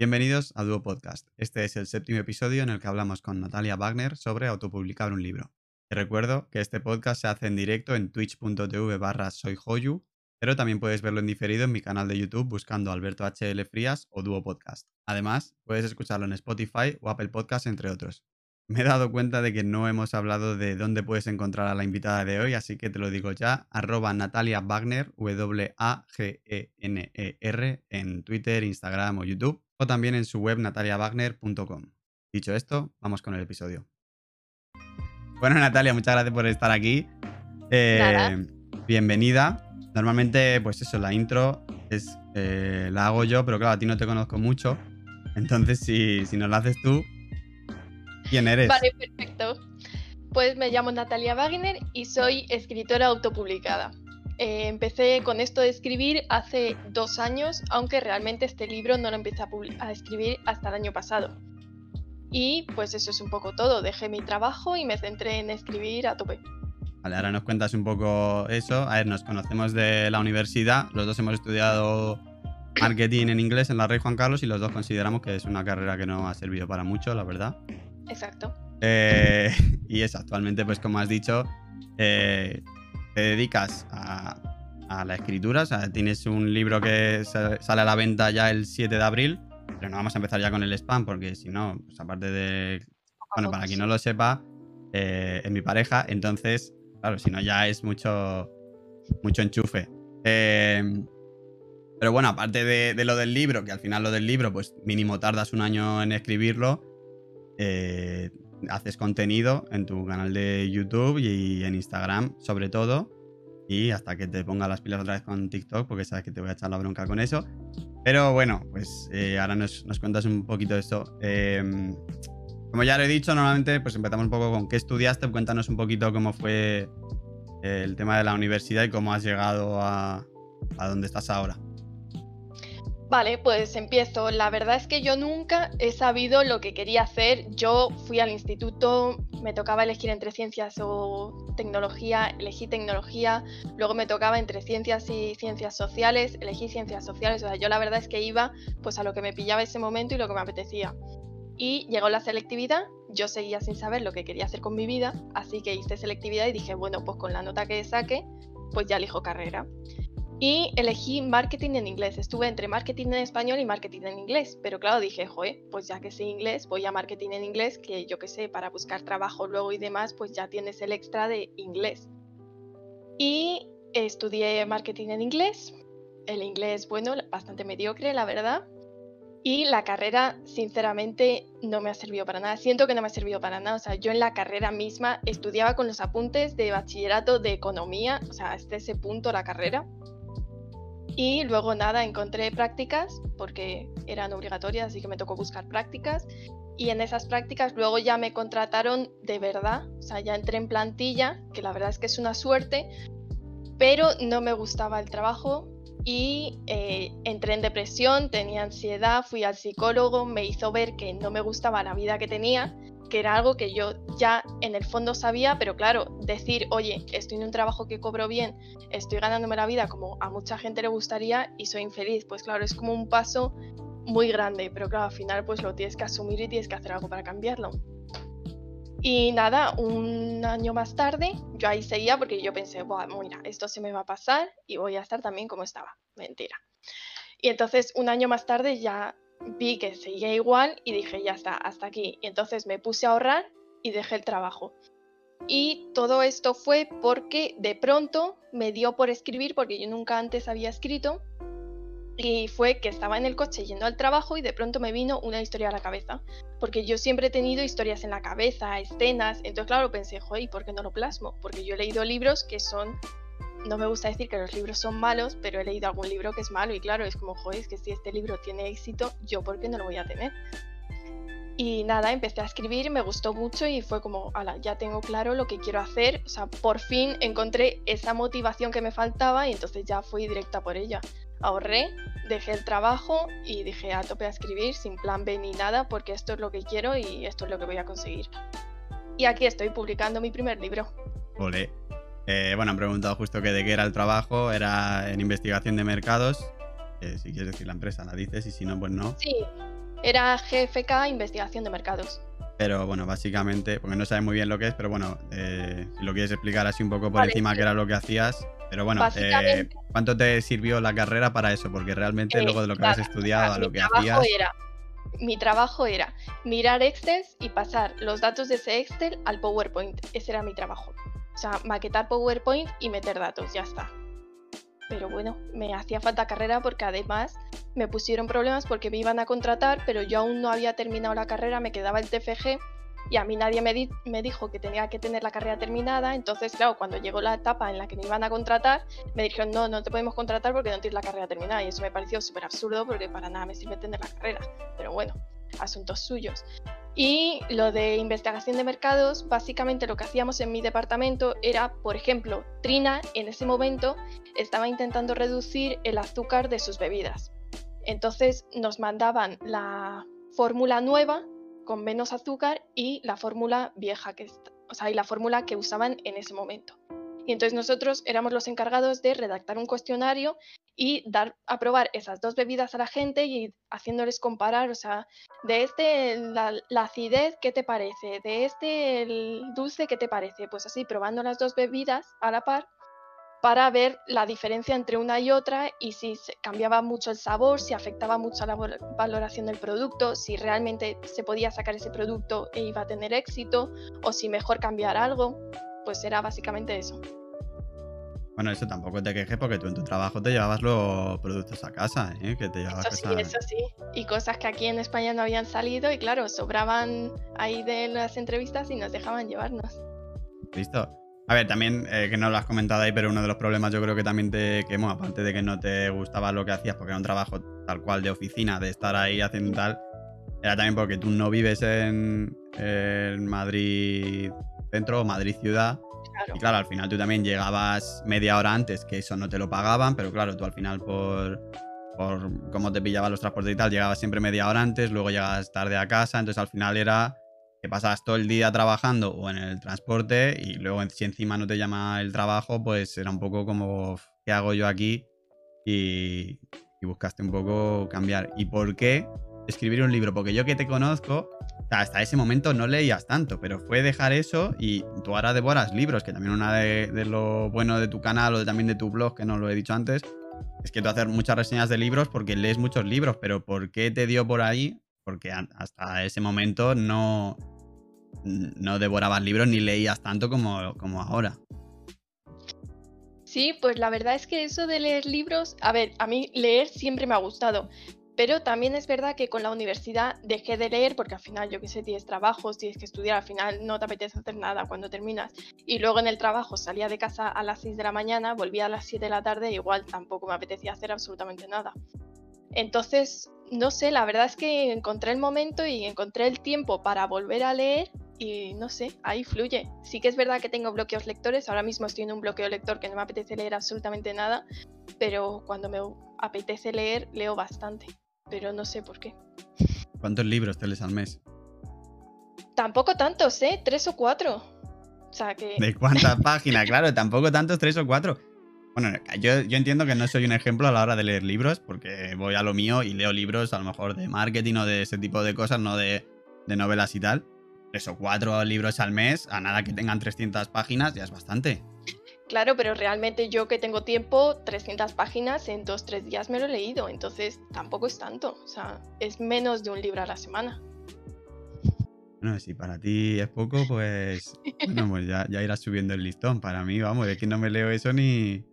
Bienvenidos a Duo Podcast. Este es el séptimo episodio en el que hablamos con Natalia Wagner sobre autopublicar un libro. Te recuerdo que este podcast se hace en directo en twitch.tv barra soyhoyu, pero también puedes verlo en diferido en mi canal de YouTube buscando Alberto HL Frías o Duo Podcast. Además, puedes escucharlo en Spotify o Apple Podcast, entre otros. Me he dado cuenta de que no hemos hablado de dónde puedes encontrar a la invitada de hoy, así que te lo digo ya, arroba Natalia Wagner, W-A-G-E-N-E-R, en Twitter, Instagram o YouTube, o también en su web nataliawagner.com. Dicho esto, vamos con el episodio. Bueno, Natalia, muchas gracias por estar aquí. Eh, bienvenida. Normalmente, pues eso, la intro es, eh, la hago yo, pero claro, a ti no te conozco mucho. Entonces, si, si nos la haces tú, ¿Quién eres? Vale, perfecto. Pues me llamo Natalia Wagner y soy escritora autopublicada. Eh, empecé con esto de escribir hace dos años, aunque realmente este libro no lo empecé a, a, escribir hasta el año pasado. Y pues eso es un poco todo. Dejé mi trabajo y me centré en escribir a tope. Vale, ahora nos cuentas un poco eso. A ver, nos conocemos de la universidad. Los dos hemos estudiado marketing en inglés en la Rey Juan Carlos y los dos consideramos que es una carrera que no ha servido para mucho, la verdad. Exacto. Eh, y es actualmente, pues como has dicho, eh, te dedicas a, la escritura. O sea, tienes un libro que sale a la venta ya el 7 de abril, pero no vamos a empezar ya con el spam, porque si no, pues aparte de. Bueno, para quien no lo sepa, eh, es mi pareja, entonces, claro, si no ya es mucho, mucho enchufe. pero bueno, aparte de, de, lo del libro, que al final lo del libro, pues mínimo tardas un año en escribirlo, eh, haces contenido en tu canal de YouTube y en Instagram sobre todo. Y hasta que te ponga las pilas otra vez con TikTok, porque sabes que te voy a echar la bronca con eso. Pero bueno, pues eh, ahora nos, cuentas un poquito de esto. Em, como ya lo he dicho, normalmente pues empezamos un poco con qué estudiaste. Cuéntanos un poquito cómo fue eh, el tema de la universidad y cómo has llegado a, a donde estás ahora. Vale, pues empiezo. La verdad es que yo nunca he sabido lo que quería hacer. Yo fui al instituto, me tocaba elegir entre ciencias o tecnología, elegí tecnología, luego me tocaba entre ciencias y ciencias sociales, elegí ciencias sociales. O sea, yo la verdad es que iba pues a lo que me pillaba ese momento y lo que me apetecía. Y llegó la selectividad, yo seguía sin saber lo que quería hacer con mi vida, así que hice selectividad y dije, bueno, pues con la nota que saque, pues ya elijo carrera y elegí marketing en inglés. Estuve entre marketing en español y marketing en inglés, pero claro, dije, joder, pues ya que sé inglés, voy a marketing en inglés, que yo que sé, para buscar trabajo luego y demás, pues ya tienes el extra de inglés. Y estudié marketing en inglés, el inglés, bueno, bastante mediocre, la verdad. Y la carrera, sinceramente, no me ha servido para nada. Siento que no me ha servido para nada. O sea, yo en la carrera misma estudiaba con los apuntes de bachillerato de economía, o sea, hasta ese punto la carrera. Y luego nada, encontré prácticas porque eran obligatorias, así que me tocó buscar prácticas. Y en esas prácticas luego ya me contrataron de verdad, o sea, ya entré en plantilla, que la verdad es que es una suerte, pero no me gustaba el trabajo y eh, entré en depresión, tenía ansiedad, fui al psicólogo, me hizo ver que no me gustaba la vida que tenía que era algo que yo ya en el fondo sabía, pero claro, decir, oye, estoy en un trabajo que cobro bien, estoy ganándome la vida como a mucha gente le gustaría y soy infeliz, pues claro, es como un paso muy grande, pero claro, al final pues lo tienes que asumir y tienes que hacer algo para cambiarlo. Y nada, un año más tarde, yo ahí seguía porque yo pensé, bueno, mira, esto se me va a pasar y voy a estar también como estaba. Mentira. Y entonces un año más tarde ya vi que seguía igual y dije, ya está, hasta aquí. Y entonces me puse a ahorrar y dejé el trabajo. Y todo esto fue porque de pronto me dio por escribir, porque yo nunca antes había escrito, y fue que estaba en el coche yendo al trabajo y de pronto me vino una historia a la cabeza. Porque yo siempre he tenido historias en la cabeza, escenas, entonces claro, pensé, joder, ¿y por qué no lo plasmo? Porque yo he leído libros que son no me gusta decir que los libros son malos, pero he leído algún libro que es malo y claro, es como, joder, es que si este libro tiene éxito, yo por qué no lo voy a tener. Y nada, empecé a escribir, me gustó mucho y fue como, ala, ya tengo claro lo que quiero hacer. O sea, por fin encontré esa motivación que me faltaba y entonces ya fui directa por ella. Ahorré, dejé el trabajo y dije a tope a escribir sin plan B ni nada porque esto es lo que quiero y esto es lo que voy a conseguir. Y aquí estoy publicando mi primer libro. Ole, eh, bueno, han preguntado justo que de qué era el trabajo, era en investigación de mercados. si quieres decir la empresa, la dices y si no, pues no. Sí, Era GFK Investigación de Mercados. Pero bueno, básicamente, porque no sabes muy bien lo que es, pero bueno, eh, si lo quieres explicar así un poco por encima qué era lo que hacías. Pero bueno, eh, ¿cuánto te sirvió la carrera para eso? Porque realmente luego de lo que has estudiado a lo que hacías. Era, mi trabajo era mirar Excel y pasar los datos de ese Excel al PowerPoint. Ese era mi trabajo. O sea, maquetar PowerPoint y meter datos, ya está. Pero bueno, me hacía falta carrera porque además me pusieron problemas porque me iban a contratar, pero yo aún no había terminado la carrera, me quedaba el TFG y a mí nadie me, me, dijo que tenía que tener la carrera terminada. Entonces, claro, cuando llegó la etapa en la que me iban a contratar, me dijeron, no, no te podemos contratar porque no tienes la carrera terminada. Y eso me pareció súper absurdo porque para nada me sirve tener la carrera. Pero bueno, asuntos suyos. Y lo de investigación de mercados, básicamente lo que hacíamos en mi departamento era, por ejemplo, Trina en ese momento estaba intentando reducir el azúcar de sus bebidas. Entonces nos mandaban la fórmula nueva con menos azúcar y la fórmula vieja, que, o sea, y la fórmula que usaban en ese momento. Y entonces nosotros éramos los encargados de redactar un cuestionario y dar a probar esas dos bebidas a la gente y haciéndoles comparar, o sea, de este la, acidez, ¿qué te parece? De este el dulce, ¿qué te parece? Pues así, probando las dos bebidas a la par para ver la diferencia entre una y otra y si cambiaba mucho el sabor, si afectaba mucho a la valoración del producto, si realmente se podía sacar ese producto e iba a tener éxito o si mejor cambiar algo, pues era básicamente eso. Bueno, eso tampoco te quejes porque tú en tu trabajo te llevabas los productos a casa, ¿eh? Que te llevabas eso sí, eso sí. Y cosas que aquí en España no habían salido y claro, sobraban ahí de las entrevistas y nos dejaban llevarnos. Listo. A ver, también, eh, que no lo has comentado ahí, pero uno de los problemas yo creo que también te quemó, aparte de que no te gustaba lo que hacías porque era un trabajo tal cual de oficina, de estar ahí haciendo tal, era también porque tú no vives en, en Madrid centro o Madrid ciudad y claro, al final tú también llegabas media hora antes, que eso no te lo pagaban, pero claro, tú al final por, por cómo te pillaban los transportes y tal, llegabas siempre media hora antes, luego llegabas tarde a casa, entonces al final era que pasabas todo el día trabajando o en el transporte y luego si encima no te llama el trabajo, pues era un poco como, ¿qué hago yo aquí? Y, y buscaste un poco cambiar. ¿Y por qué escribir un libro? Porque yo que te conozco, hasta ese momento no leías tanto, pero fue dejar eso y tú ahora devoras libros, que también una de, lo bueno de tu canal o también de tu blog, que no lo he dicho antes, es que tú haces muchas reseñas de libros porque lees muchos libros, pero ¿por qué te dio por ahí? Porque hasta ese momento no, no devorabas libros ni leías tanto como, como ahora. Sí, pues la verdad es que eso de leer libros, a ver, a mí leer siempre me ha gustado, pero también es verdad que con la universidad dejé de leer porque al final, yo qué sé, tienes trabajos, tienes que estudiar, al final no te apetece hacer nada cuando terminas. Y luego en el trabajo salía de casa a las 6 de la mañana, volvía a las 7 de la tarde, igual tampoco me apetecía hacer absolutamente nada. Entonces, no sé, la verdad es que encontré el momento y encontré el tiempo para volver a leer y no sé, ahí fluye. Sí que es verdad que tengo bloqueos lectores, ahora mismo estoy en un bloqueo lector que no me apetece leer absolutamente nada, pero cuando me apetece leer, leo bastante pero no sé por qué. ¿Cuántos libros te lees al mes? Tampoco tantos, ¿eh? Tres o cuatro. O sea que... ¿De cuántas páginas? Claro, tampoco tantos, tres o cuatro. Bueno, yo, entiendo que no soy un ejemplo a la hora de leer libros, porque voy a lo mío y leo libros a lo mejor de marketing o de ese tipo de cosas, no de, de novelas y tal. Tres o cuatro libros al mes, a nada que tengan 300 páginas, ya es bastante. Claro, pero realmente yo que tengo tiempo, 300 páginas en dos, tres días me lo he leído, entonces tampoco es tanto, o sea, es menos de un libro a la semana. Bueno, si para ti es poco, pues, bueno, pues ya, ya irás subiendo el listón. Para mí, vamos, es que no me leo eso ni...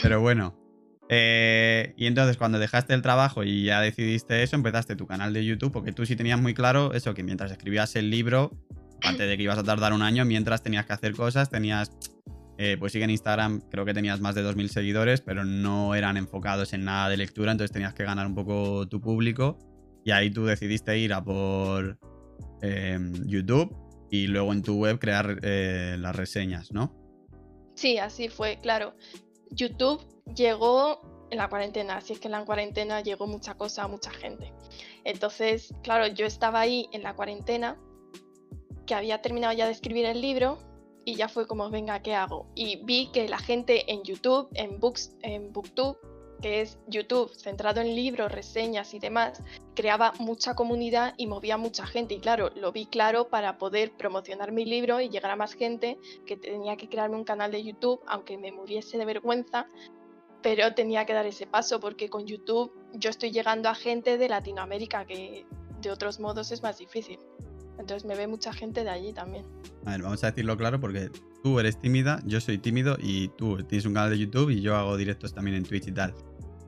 Pero bueno. Eh, y entonces cuando dejaste el trabajo y ya decidiste eso, empezaste tu canal de YouTube, porque tú sí tenías muy claro eso, que mientras escribías el libro, aparte de que ibas a tardar un año, mientras tenías que hacer cosas, tenías eh, pues sí que en Instagram creo que tenías más de 2.000 seguidores, pero no eran enfocados en nada de lectura, entonces tenías que ganar un poco tu público. Y ahí tú decidiste ir a por em, YouTube y luego en tu web crear eh, las reseñas, ¿no? Sí, así fue, claro. YouTube llegó en la cuarentena, así es que en la cuarentena llegó mucha cosa a mucha gente. Entonces, claro, yo estaba ahí en la cuarentena, que había terminado ya de escribir el libro y ya fue como, venga, ¿qué hago? Y vi que la gente en YouTube, en, Books, en Booktube, que es YouTube, centrado en libros, reseñas y demás, creaba mucha comunidad y movía mucha gente. Y claro, lo vi claro para poder promocionar mi libro y llegar a más gente, que tenía que crearme un canal de YouTube, aunque me muriese de vergüenza, pero tenía que dar ese paso porque con YouTube yo estoy llegando a gente de Latinoamérica que de otros modos es más difícil. Entonces me ve mucha gente de allí también. A ver, vamos a decirlo claro porque tú eres tímida, yo soy tímido y tú tienes un canal de YouTube y yo hago directos también en Twitch y tal.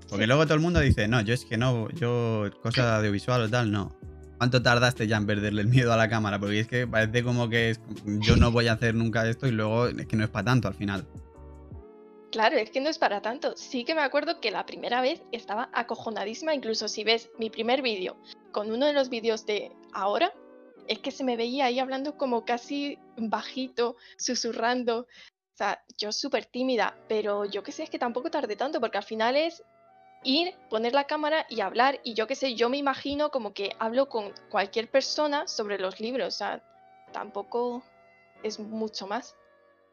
Porque luego todo el mundo dice, no, yo es que no, yo cosa audiovisual o tal, no. ¿Cuánto tardaste ya en perderle el miedo a la cámara? Porque es que parece como que es, yo no voy a hacer nunca esto y luego es que no es para tanto al final. Claro, es que no es para tanto. Sí que me acuerdo que la primera vez estaba acojonadísima, incluso si ves mi primer vídeo con uno de los vídeos de ahora, es que se me veía ahí hablando como casi bajito, susurrando. O sea, yo súper tímida, pero yo qué sé, es que tampoco tardé tanto, porque al final es ir, poner la cámara y hablar. Y yo qué sé, yo me imagino como que hablo con cualquier persona sobre los libros. O sea, tampoco es mucho más.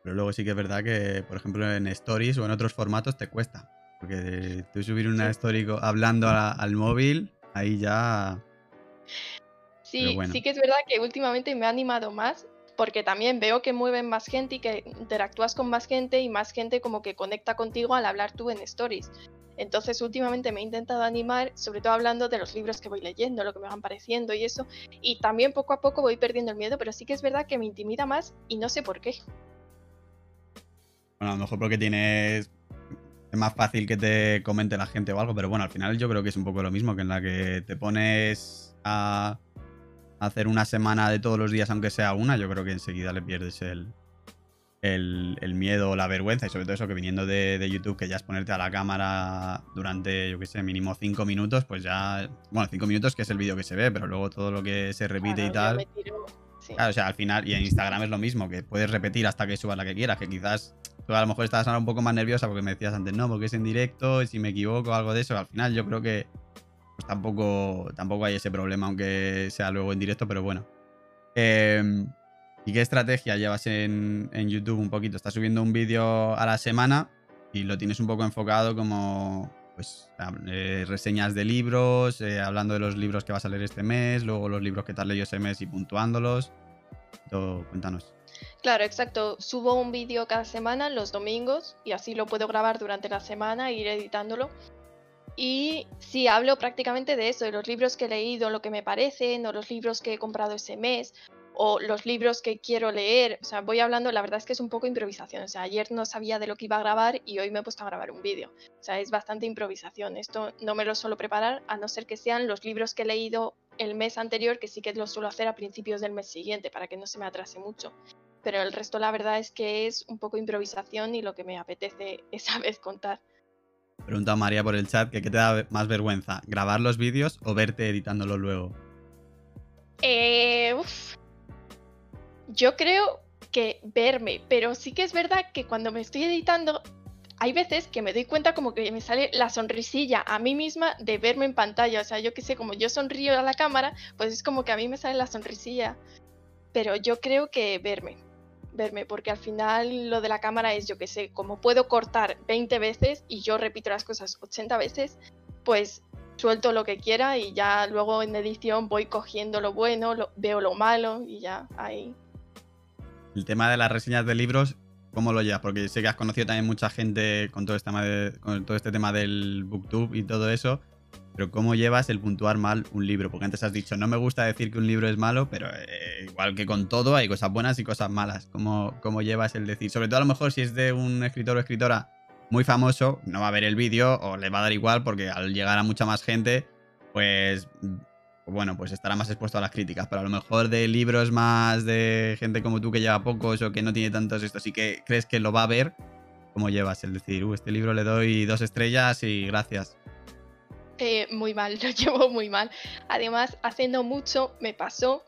Pero luego sí que es verdad que, por ejemplo, en stories o en otros formatos te cuesta. Porque tú subir una story hablando al móvil, ahí ya Sí, sí que es verdad que últimamente me ha animado más porque también veo que mueven más gente y que interactúas con más gente y más gente como que conecta contigo al hablar tú en stories. Entonces últimamente me he intentado animar, sobre todo hablando de los libros que voy leyendo, lo que me van pareciendo y eso. Y también poco a poco voy perdiendo el miedo, pero sí que es verdad que me intimida más y no sé por qué. Bueno, a lo mejor porque tienes... Es más fácil que te comente la gente o algo, pero bueno, al final yo creo que es un poco lo mismo que en la que te pones a hacer una semana de todos los días, aunque sea una, yo creo que enseguida le pierdes el, el, miedo o la vergüenza. Y sobre todo eso que viniendo de, YouTube, que ya es ponerte a la cámara durante, yo qué sé, mínimo cinco minutos, pues ya. Bueno, cinco minutos que es el vídeo que se ve, pero luego todo lo que se repite y tal. Claro, o sea, al final, y en Instagram es lo mismo, que puedes repetir hasta que subas la que quieras, que quizás tú a lo mejor estabas ahora un poco más nerviosa porque me decías antes, no, porque es en directo, y si me equivoco o algo de eso, al final yo creo que pues tampoco, tampoco hay ese problema, aunque sea luego en directo, pero bueno. Em, ¿Y qué estrategia llevas en, YouTube un poquito? Estás subiendo un vídeo a la semana y lo tienes un poco enfocado como pues eh, reseñas de libros, eh, hablando de los libros que vas a leer este mes, luego los libros que te has leído ese mes y puntuándolos. Todo, cuéntanos. Claro, exacto. Subo un vídeo cada semana los domingos y así lo puedo grabar durante la semana e ir editándolo. Y sí, hablo prácticamente de eso, de los libros que he leído, lo que me parecen, o los libros que he comprado ese mes, o los libros que quiero leer. O sea, voy hablando, la verdad es que es un poco improvisación. O sea, ayer no sabía de lo que iba a grabar y hoy me he puesto a grabar un vídeo. O sea, es bastante improvisación. Esto no me lo suelo preparar, a no ser que sean los libros que he leído el mes anterior, que sí que lo suelo hacer a principios del mes siguiente, para que no se me atrase mucho. Pero el resto, la verdad es que es un poco improvisación y lo que me apetece esa vez contar. Pregunta a María por el chat que qué te da más vergüenza, grabar los vídeos o verte editándolo luego. Eh, Yo creo que verme, pero sí que es verdad que cuando me estoy editando hay veces que me doy cuenta como que me sale la sonrisilla a mí misma de verme en pantalla. O sea, yo que sé, como yo sonrío a la cámara, pues es como que a mí me sale la sonrisilla. Pero yo creo que verme verme, porque al final lo de la cámara es, yo que sé, como puedo cortar 20 veces y yo repito las cosas 80 veces, pues suelto lo que quiera y ya luego en edición voy cogiendo lo bueno, veo lo malo y ya ahí. El tema de las reseñas de libros, ¿cómo lo llevas? Porque sé que has conocido también mucha gente con todo este tema, de, con todo este tema del booktube y todo eso. Pero ¿cómo llevas el puntuar mal un libro? Porque antes has dicho, no me gusta decir que un libro es malo, pero eh, igual que con todo hay cosas buenas y cosas malas. ¿Cómo, ¿Cómo llevas el decir? Sobre todo a lo mejor si es de un escritor o escritora muy famoso, no va a ver el vídeo o le va a dar igual porque al llegar a mucha más gente, pues bueno, pues estará más expuesto a las críticas. Pero a lo mejor de libros más de gente como tú que lleva pocos o que no tiene tantos estos y que crees que lo va a ver, ¿cómo llevas el decir, uh, este libro le doy dos estrellas y gracias? Eh, muy mal, lo llevo muy mal. Además, haciendo mucho me pasó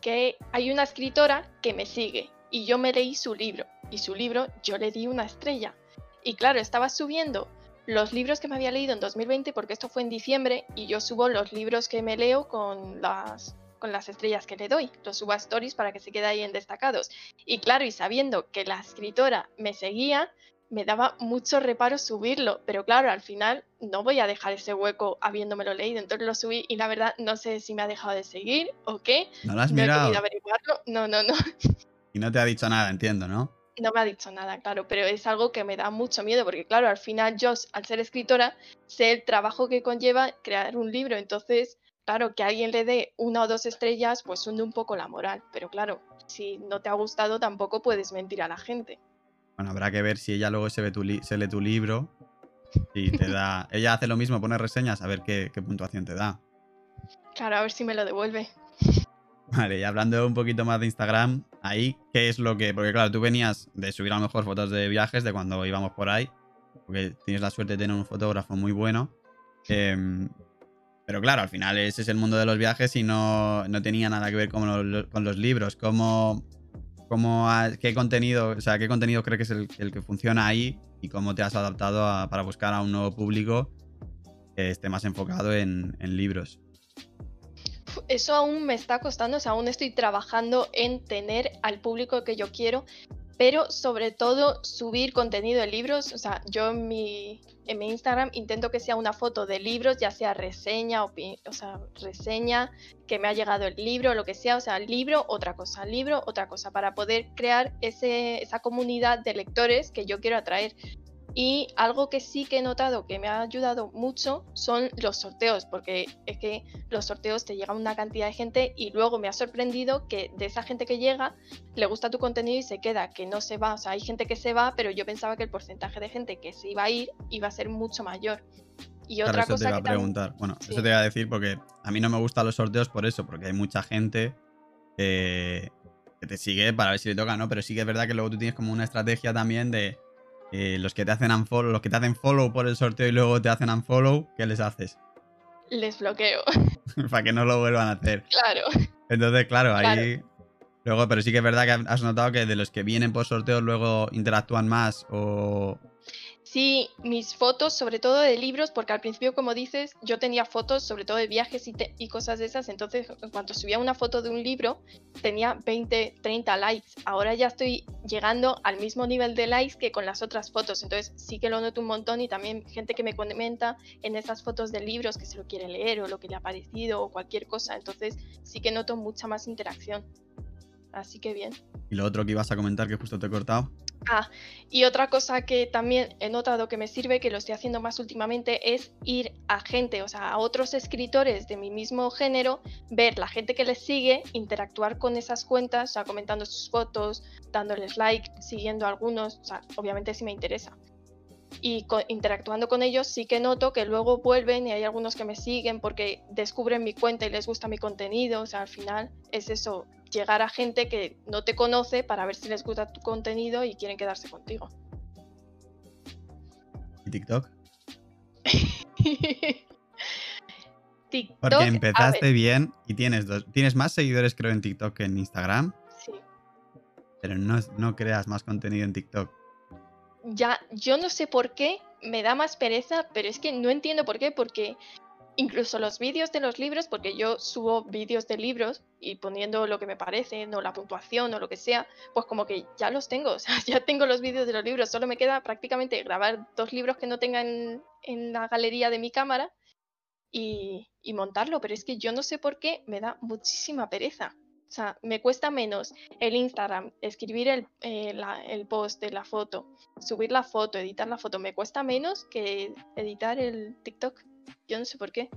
que hay una escritora que me sigue y yo me leí su libro y su libro yo le di una estrella. Y claro, estaba subiendo los libros que me había leído en 2020 porque esto fue en diciembre y yo subo los libros que me leo con las con las estrellas que le doy, los subo a stories para que se quede ahí en destacados. Y claro, y sabiendo que la escritora me seguía, me daba mucho reparo subirlo, pero claro, al final no voy a dejar ese hueco habiéndomelo leído, entonces lo subí y la verdad no sé si me ha dejado de seguir o qué. ¿No lo has No mirado? averiguarlo. No, no, no. Y no te ha dicho nada, entiendo, ¿no? No me ha dicho nada, claro, pero es algo que me da mucho miedo porque, claro, al final yo, al ser escritora, sé el trabajo que conlleva crear un libro. Entonces, claro, que alguien le dé una o dos estrellas, pues hunde un poco la moral. Pero claro, si no te ha gustado, tampoco puedes mentir a la gente. Bueno, habrá que ver si ella luego se, ve tu se lee tu libro y te da... ella hace lo mismo, pone reseñas, a ver qué, qué puntuación te da. Claro, a ver si me lo devuelve. Vale, y hablando un poquito más de Instagram, ahí, ¿qué es lo que...? Porque claro, tú venías de subir a lo mejor fotos de viajes de cuando íbamos por ahí, porque tienes la suerte de tener un fotógrafo muy bueno. em, pero claro, al final ese es el mundo de los viajes y no, no tenía nada que ver con los, con los libros. ¿Cómo, cómo qué contenido, o sea, qué contenido crees que es el, que funciona ahí y cómo te has adaptado para buscar a un nuevo público que esté más enfocado en, en libros? Eso aún me está costando, o sea, aún estoy trabajando en tener al público que yo quiero, pero sobre todo subir contenido de libros. O sea, yo en mi, en mi Instagram intento que sea una foto de libros, ya sea reseña, o sea, reseña, que me ha llegado el libro, lo que sea, o sea, libro, otra cosa, libro, otra cosa, para poder crear ese, esa comunidad de lectores que yo quiero atraer. Y algo que sí que he notado que me ha ayudado mucho son los sorteos, porque es que los sorteos te llega una cantidad de gente y luego me ha sorprendido que de esa gente que llega le gusta tu contenido y se queda, que no se va. O sea, hay gente que se va, pero yo pensaba que el porcentaje de gente que se iba a ir iba a ser mucho mayor. Y Claro, otra eso te cosa iba a también- preguntar. Bueno, Sí. eso te iba a decir porque a mí no me gustan los sorteos por eso, porque hay mucha gente que, que te sigue para ver si le toca, ¿no? Pero sí que es verdad que luego tú tienes como una estrategia también de eh, los que te hacen unfollow, los que te hacen follow por el sorteo y luego te hacen unfollow, ¿qué les haces? les bloqueo, para que no lo vuelvan a hacer. claro. Entonces, claro, ahí. Luego, pero sí que es verdad que has notado que de los que vienen por sorteos luego interactúan más o. Sí, mis fotos, sobre todo de libros, porque al principio, como dices, yo tenía fotos sobre todo de viajes y, cosas de esas, entonces en cuanto subía una foto de un libro, tenía 20, 30 likes. Ahora ya estoy llegando al mismo nivel de likes que con las otras fotos, entonces sí que lo noto un montón y también gente que me comenta en esas fotos de libros que se lo quiere leer o lo que le ha parecido o cualquier cosa, entonces sí que noto mucha más interacción. Así que bien. Y lo otro que ibas a comentar que justo te he cortado. Ah, y otra cosa que también he notado que me sirve, que lo estoy haciendo más últimamente, es ir a gente, o sea, a otros escritores de mi mismo género, ver la gente que les sigue, interactuar con esas cuentas, o sea, comentando sus fotos, dándoles like, siguiendo a algunos, o sea, obviamente si me interesa. Y co- interactuando con ellos sí que noto que luego vuelven y hay algunos que me siguen porque descubren mi cuenta y les gusta mi contenido, o sea, al final es eso, llegar a gente que no te conoce para ver si les gusta tu contenido y quieren quedarse contigo. ¿Y TikTok? TikTok. Porque empezaste bien y tienes dos, tienes más seguidores creo en TikTok que en Instagram, sí. pero no, no creas más contenido en TikTok. Ya, yo no sé por qué me da más pereza, pero es que no entiendo por qué, porque incluso los vídeos de los libros, porque yo subo vídeos de libros y poniendo lo que me parece, o la puntuación o lo que sea, pues como que ya los tengo, o sea, ya tengo los vídeos de los libros, solo me queda prácticamente grabar dos libros que no tenga en, la galería de mi cámara y, montarlo, pero es que yo no sé por qué me da muchísima pereza. O sea, me cuesta menos el Instagram, escribir el, eh, el post de la foto, subir la foto, editar la foto, me cuesta menos que editar el TikTok. Yo no sé por qué.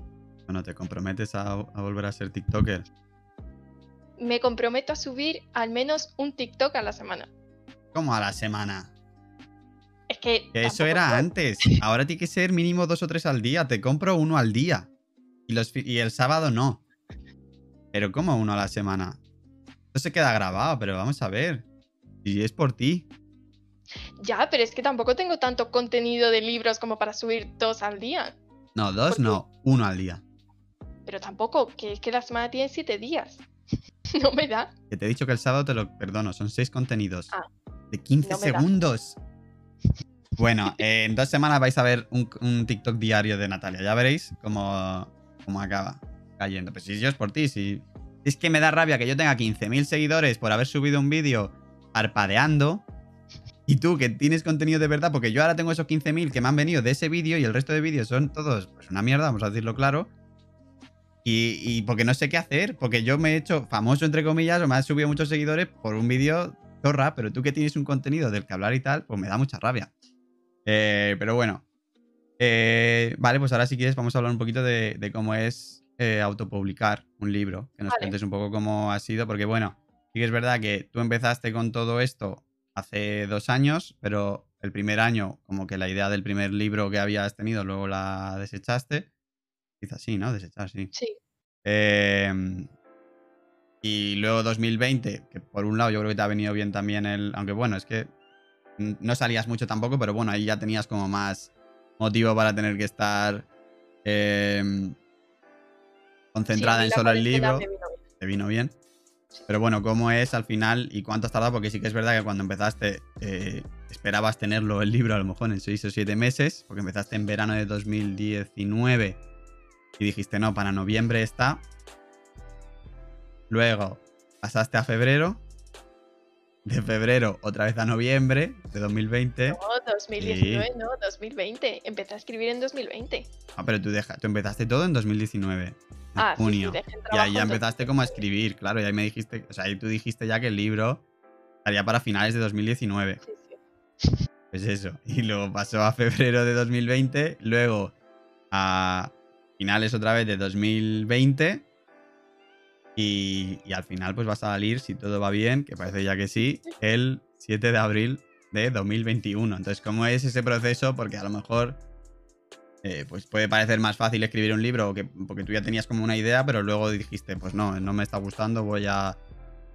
Bueno, te comprometes a, a volver a ser TikToker. Me comprometo a subir al menos un TikTok a la semana. ¿Cómo a la semana? Es que... Que eso era puedo- antes. Ahora tiene que ser mínimo dos o tres al día. Te compro uno al día. Y, los, y el sábado no. Pero ¿cómo uno a la semana? Esto se queda grabado, pero vamos a ver. Y es por ti. Ya, pero es que tampoco tengo tanto contenido de libros como para subir dos al día. No, dos Porque- no. Uno al día. Pero tampoco, que es que la semana tiene siete días. no me da. Que te he dicho que el sábado te lo perdono. Son seis contenidos. Ah. de 15 No me da. segundos. Bueno, eh, en dos semanas vais a ver un, un TikTok diario de Natalia. Ya veréis cómo, cómo acaba cayendo. Pues si yo es por ti, si... Es que me da rabia que yo tenga 15.000 seguidores por haber subido un vídeo parpadeando Y tú que tienes contenido de verdad, porque yo ahora tengo esos 15.000 que me han venido de ese vídeo y el resto de vídeos son todos pues una mierda, vamos a decirlo claro. Y, y, porque no sé qué hacer, porque yo me he hecho famoso entre comillas o me han subido muchos seguidores por un vídeo zorra, pero tú que tienes un contenido del que hablar y tal, pues me da mucha rabia. Eh, pero bueno. Eh, vale, pues ahora si quieres vamos a hablar un poquito de, de cómo es eh, autopublicar un libro, que nos Vale. cuentes un poco cómo ha sido, porque bueno, sí que es verdad que tú empezaste con todo esto hace dos años, pero el primer año, como que la idea del primer libro que habías tenido, luego la desechaste. Quizás sí, ¿no? Desechar, sí. Sí, Eh, y luego 2020, que por un lado yo creo que te ha venido bien también el. Aunque bueno, es que no salías mucho tampoco, pero bueno, ahí ya tenías como más motivo para tener que estar eh, sí, concentrada en solo el libro. me vino bien. Te vino bien. Sí. Pero bueno, ¿cómo es al final y cuánto has tardado? Porque sí que es verdad que cuando empezaste eh, esperabas tenerlo el libro a lo mejor en 6 o 7 meses, porque empezaste en verano de 2019 y dijiste, no, para noviembre está. Luego pasaste a febrero. De febrero otra vez a noviembre de 2020. No, 2019, no, 2020. Empecé a escribir en 2020. Ah, pero tú, deja, tú empezaste todo en 2019. Ah, sí, sí, junio. y ahí ya empezaste como a escribir, claro. Y ahí me dijiste, o sea, ahí tú dijiste ya que el libro estaría para finales de 2019. Sí, sí. Pues eso. Y luego pasó a febrero de 2020, luego a finales otra vez de 2020. Y, y al final, pues va a salir, si todo va bien, que parece ya que sí, el 7 de abril de 2021. Entonces, ¿cómo es ese proceso? Porque a lo mejor eh, pues puede parecer más fácil escribir un libro que, porque tú ya tenías como una idea, pero luego dijiste, pues no, no me está gustando, voy a,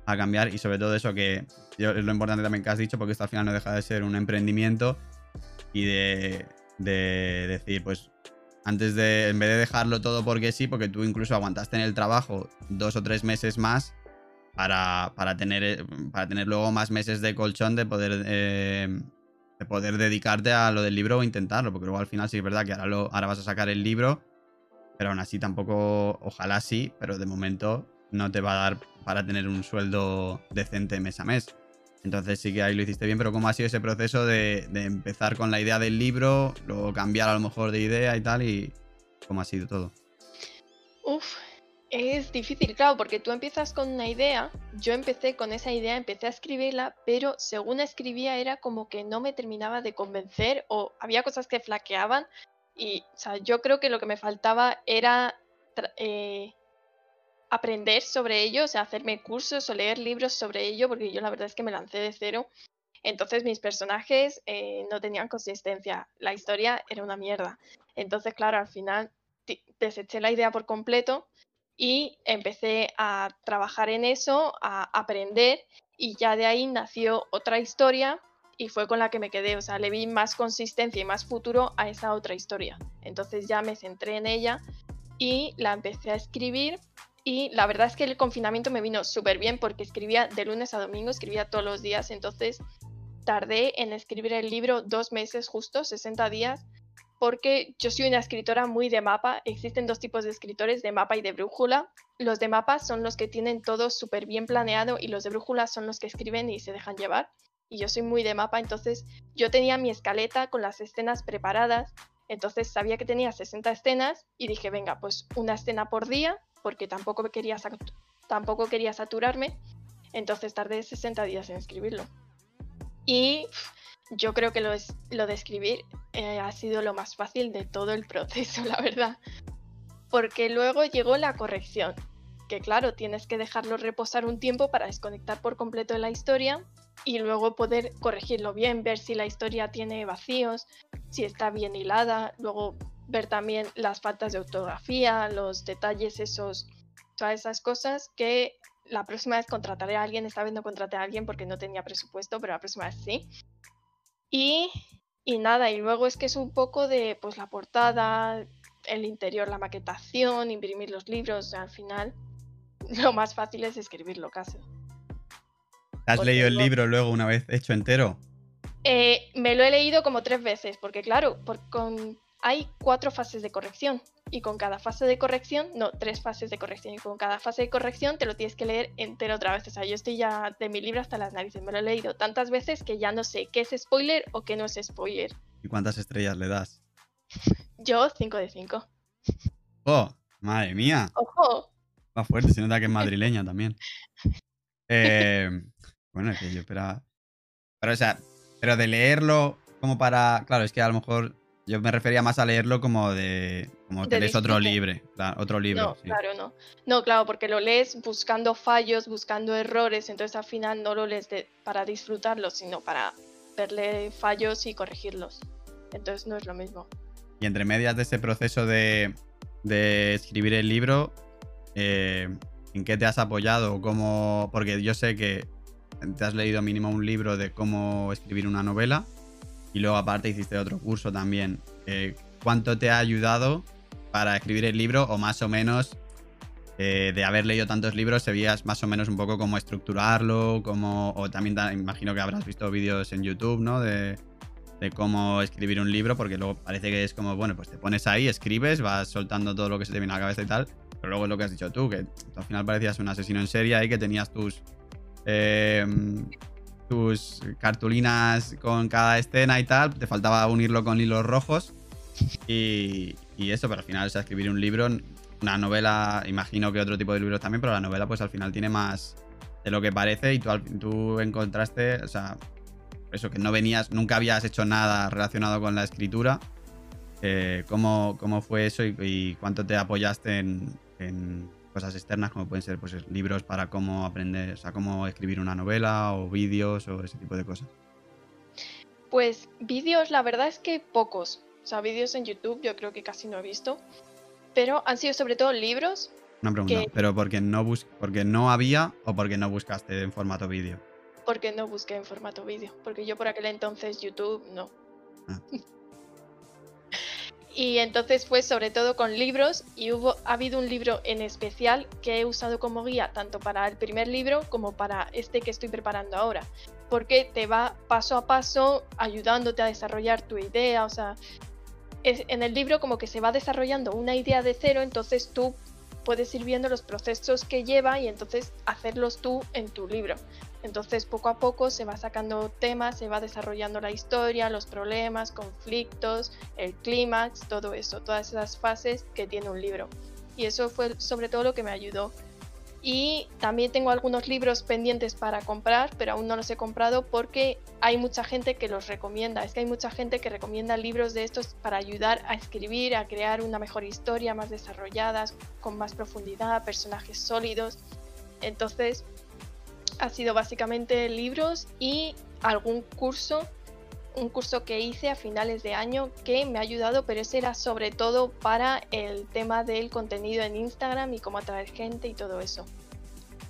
a cambiar. Y sobre todo eso que yo- es lo importante también que has dicho, porque esto al final no deja de ser un emprendimiento y de, de decir, pues antes de, en vez de dejarlo todo porque sí, porque tú incluso aguantaste en el trabajo dos o tres meses más para, para tener, eh, para tener luego más meses de colchón de poder, eh, de poder dedicarte a lo del libro o intentarlo, porque luego al final sí es verdad que ahora, lo, ahora vas a sacar el libro, pero aún así tampoco, ojalá sí, pero de momento no te va a dar para tener un sueldo decente mes a mes. Entonces sí que ahí lo hiciste bien, pero ¿cómo ha sido ese proceso de, de empezar con la idea del libro, luego cambiar a lo mejor de idea y tal? ¿Y cómo ha sido todo? Uf, es difícil, claro, porque tú empiezas con una idea, yo empecé con esa idea, empecé a escribirla, pero según escribía era como que no me terminaba de convencer o había cosas que flaqueaban y, o sea, yo creo que lo que me faltaba era eh, aprender sobre ello, o sea, hacerme cursos o leer libros sobre ello, porque yo la verdad es que me lancé de cero. Entonces mis personajes eh, no tenían consistencia, la historia era una mierda. Entonces, claro, al final deseché la idea por completo y empecé a trabajar en eso, a aprender y ya de ahí nació otra historia y fue con la que me quedé, o sea, le vi más consistencia y más futuro a esa otra historia. Entonces ya me centré en ella y la empecé a escribir y la verdad es que el confinamiento me vino súper bien porque escribía de lunes a domingo, escribía todos los días, entonces tardé en escribir el libro dos meses justo, 60 días, porque yo soy una escritora muy de mapa. Existen dos tipos de escritores, de mapa y de brújula. Los de mapa son los que tienen todo súper bien planeado y los de brújula son los que escriben y se dejan llevar. Y yo soy muy de mapa, entonces yo tenía mi escaleta con las escenas preparadas. Entonces sabía que tenía 60 escenas y dije, venga, pues una escena por día, porque tampoco quería, tampoco quería saturarme. Entonces tardé 60 días en escribirlo. Y yo creo que lo, es- lo de escribir eh, ha sido lo más fácil de todo el proceso, la verdad. Porque luego llegó la corrección, que claro, tienes que dejarlo reposar un tiempo para desconectar por completo de la historia y luego poder corregirlo bien, ver si la historia tiene vacíos, si está bien hilada, luego ver también las faltas de ortografía, los detalles esos, todas esas cosas que la próxima vez contrataré a alguien, esta vez no contraté a alguien porque no tenía presupuesto, pero la próxima vez sí. Y, y nada, y luego es que es un poco de pues la portada, el interior, la maquetación, imprimir los libros, o sea, al final lo más fácil es escribirlo casi. ¿Te ¿Has Porque leído el libro luego una vez hecho entero? Eh, me lo he leído como tres veces, porque claro, por- con, hay cuatro fases de corrección y con cada fase de corrección, no, tres fases de corrección y con cada fase de corrección te lo tienes que leer entero otra vez. O sea, yo estoy ya de mi libro hasta las narices, me lo he leído tantas veces que ya no sé qué es spoiler o qué no es spoiler. ¿Y cuántas estrellas le das? Yo 5 de 5. ¡Oh! ¡Madre mía! ¡Ojo! Va fuerte, se nota que es madrileña también. Eh, bueno, es que yo esperaba. Pero, o sea, pero de leerlo como para. Claro, es que a lo mejor yo me refería más a leerlo como de. Como que lees otro claro, otro libro. No, sí. claro, no. No, claro, porque lo lees buscando fallos, buscando errores, entonces al final no lo lees de- para disfrutarlo, sino para verle fallos y corregirlos. Entonces no es lo mismo. Y entre medias de ese proceso de, de escribir el libro, eh, ¿en qué te has apoyado? ¿Cómo? Porque yo sé que te has leído mínimo un libro de cómo escribir una novela y luego aparte hiciste otro curso también. Eh, ¿Cuánto te ha ayudado para escribir el libro o más o menos eh, de haber leído tantos libros sabías más o menos un poco cómo estructurarlo, cómo, o también ta- imagino que habrás visto vídeos en YouTube, ¿no? De, de cómo escribir un libro, porque luego parece que es como, bueno, pues te pones ahí, escribes, vas soltando todo lo que se te viene a la cabeza y tal, pero luego es lo que has dicho tú, que al final parecías un asesino en serie ahí, que tenías tus... eh, tus cartulinas con cada escena y tal, te faltaba unirlo con hilos rojos y, y eso, pero al final, o sea, escribir un libro, una novela, imagino que otro tipo de libros también, pero la novela pues al final tiene más de lo que parece y tú, tú encontraste, o sea, eso, que no venías, nunca habías hecho nada relacionado con la escritura. Eh, ¿cómo, cómo fue eso y, cuánto te apoyaste en cosas externas como pueden ser pues, libros para cómo aprender, o sea, cómo escribir una novela o vídeos o ese tipo de cosas? Pues vídeos, la verdad es que pocos. O sea, vídeos en YouTube yo creo que casi no he visto. Pero han sido sobre todo libros. Una pregunta, Que- pero porque no, bus porque no había o porque no buscaste en formato vídeo. Porque no busqué en formato vídeo. Porque yo por aquel entonces YouTube no. Ah. y entonces fue sobre todo con libros y hubo, ha habido un libro en especial que he usado como guía tanto para el primer libro como para este que estoy preparando ahora. Porque te va paso a paso ayudándote a desarrollar tu idea. O sea, es- en el libro como que se va desarrollando una idea de cero, entonces tú puedes ir viendo los procesos que lleva y entonces hacerlos tú en tu libro. Entonces poco a poco se va sacando temas, se va desarrollando la historia, los problemas, conflictos, el clímax, todo eso, todas esas fases que tiene un libro. Y eso fue sobre todo lo que me ayudó. Y también tengo algunos libros pendientes para comprar, pero aún no los he comprado porque hay mucha gente que los recomienda. Es que hay mucha gente que recomienda libros de estos para ayudar a escribir, a crear una mejor historia, más desarrolladas, con más profundidad, personajes sólidos. Entonces, ha sido básicamente libros y algún curso, un curso que hice a finales de año que me ha ayudado, pero ese era sobre todo para el tema del contenido en Instagram y cómo atraer gente y todo eso.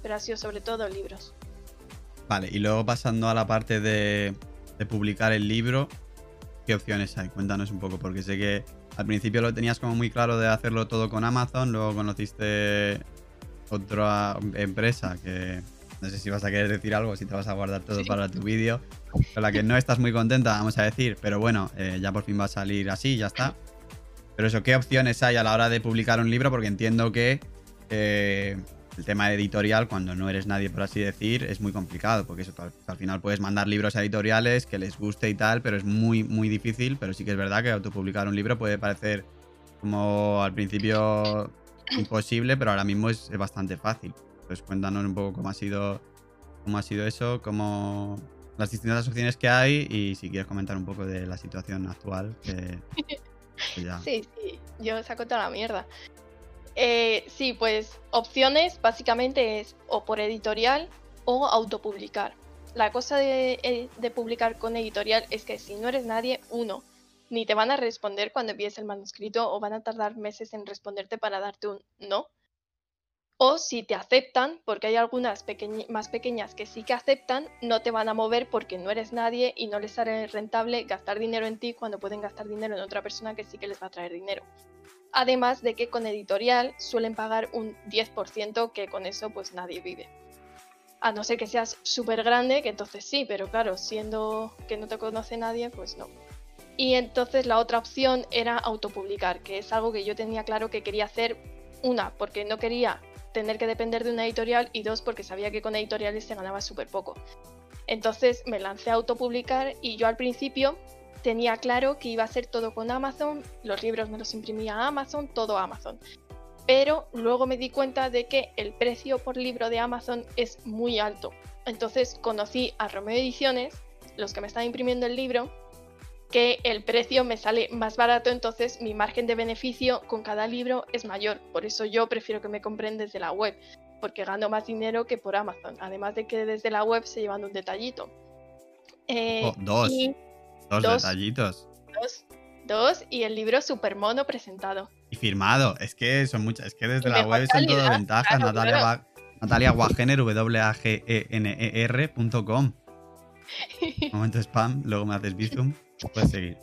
Pero ha sido sobre todo libros. Vale, y luego pasando a la parte de, de publicar el libro, ¿qué opciones hay? Cuéntanos un poco, porque sé que al principio lo tenías como muy claro de hacerlo todo con Amazon, luego conociste otra empresa que no sé si vas a querer decir algo, si te vas a guardar todo Sí. para tu vídeo, con la que no estás muy contenta, vamos a decir, pero bueno, eh, ya por fin va a salir así, ya está. Pero eso, ¿qué opciones hay a la hora de publicar un libro? Porque entiendo que eh, el tema editorial, cuando no eres nadie, por así decir, es muy complicado, porque eso, al, al final puedes mandar libros a editoriales que les guste y tal, pero es muy, muy difícil. Pero sí que es verdad que autopublicar un libro puede parecer como al principio imposible, pero ahora mismo es, es bastante fácil. Pues cuéntanos un poco cómo ha sido, cómo ha sido eso, cómo las distintas opciones que hay y si quieres comentar un poco de la situación actual, que. Sí, sí, yo saco toda la mierda. Eh, sí, pues opciones básicamente es o por editorial o autopublicar. La cosa de, eh, de publicar con editorial es que si no eres nadie, uno, ni te van a responder cuando envíes el manuscrito o van a tardar meses en responderte para darte un no. O si te aceptan, porque hay algunas más pequeñas que sí que aceptan, no te van a mover porque no eres nadie y no les sale rentable gastar dinero en ti cuando pueden gastar dinero en otra persona que sí que les va a traer dinero. Además de que con editorial suelen pagar un 10% que con eso pues nadie vive. A no ser que seas súper grande, que entonces sí, pero claro, siendo que no te conoce nadie, pues no. Y entonces la otra opción era autopublicar, que es algo que yo tenía claro que quería hacer, una, porque no quería tener que depender de una editorial y dos, porque sabía que con editoriales se ganaba súper poco. Entonces me lancé a autopublicar y yo al principio tenía claro que iba a ser todo con Amazon, los libros me los imprimía Amazon, todo Amazon. Pero luego me di cuenta de que el precio por libro de Amazon es muy alto. Entonces conocí a Romeo Ediciones, los que me están imprimiendo el libro, que el precio me sale más barato, entonces mi margen de beneficio con cada libro es mayor. Por eso yo prefiero que me compren desde la web, porque gano más dinero que por Amazon. Además de que desde la web se llevan un detallito. Eh, oh, dos. dos. detallitos. Dos, dos y el libro super mono presentado. Y firmado. Es que son muchas. Es que desde la web son todo ventajas. Natalia, Natalia Wagener, w a g e n e r.com. Momento spam, luego me haces Bizum. Puedes seguir.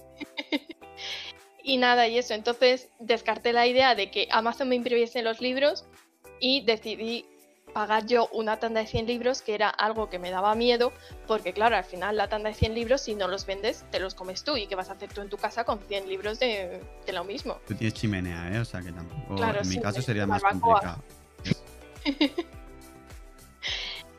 y nada, y eso. Entonces descarté la idea de que Amazon me imprimiese los libros y decidí pagar yo una tanda de 100 libros, que era algo que me daba miedo, porque claro, al final la tanda de 100 libros, si no los vendes, te los comes tú. ¿Y qué vas a hacer tú en tu casa con 100 libros de, lo mismo? Tú tienes chimenea, ¿eh? O sea que tampoco... en mi caso sería más complicado.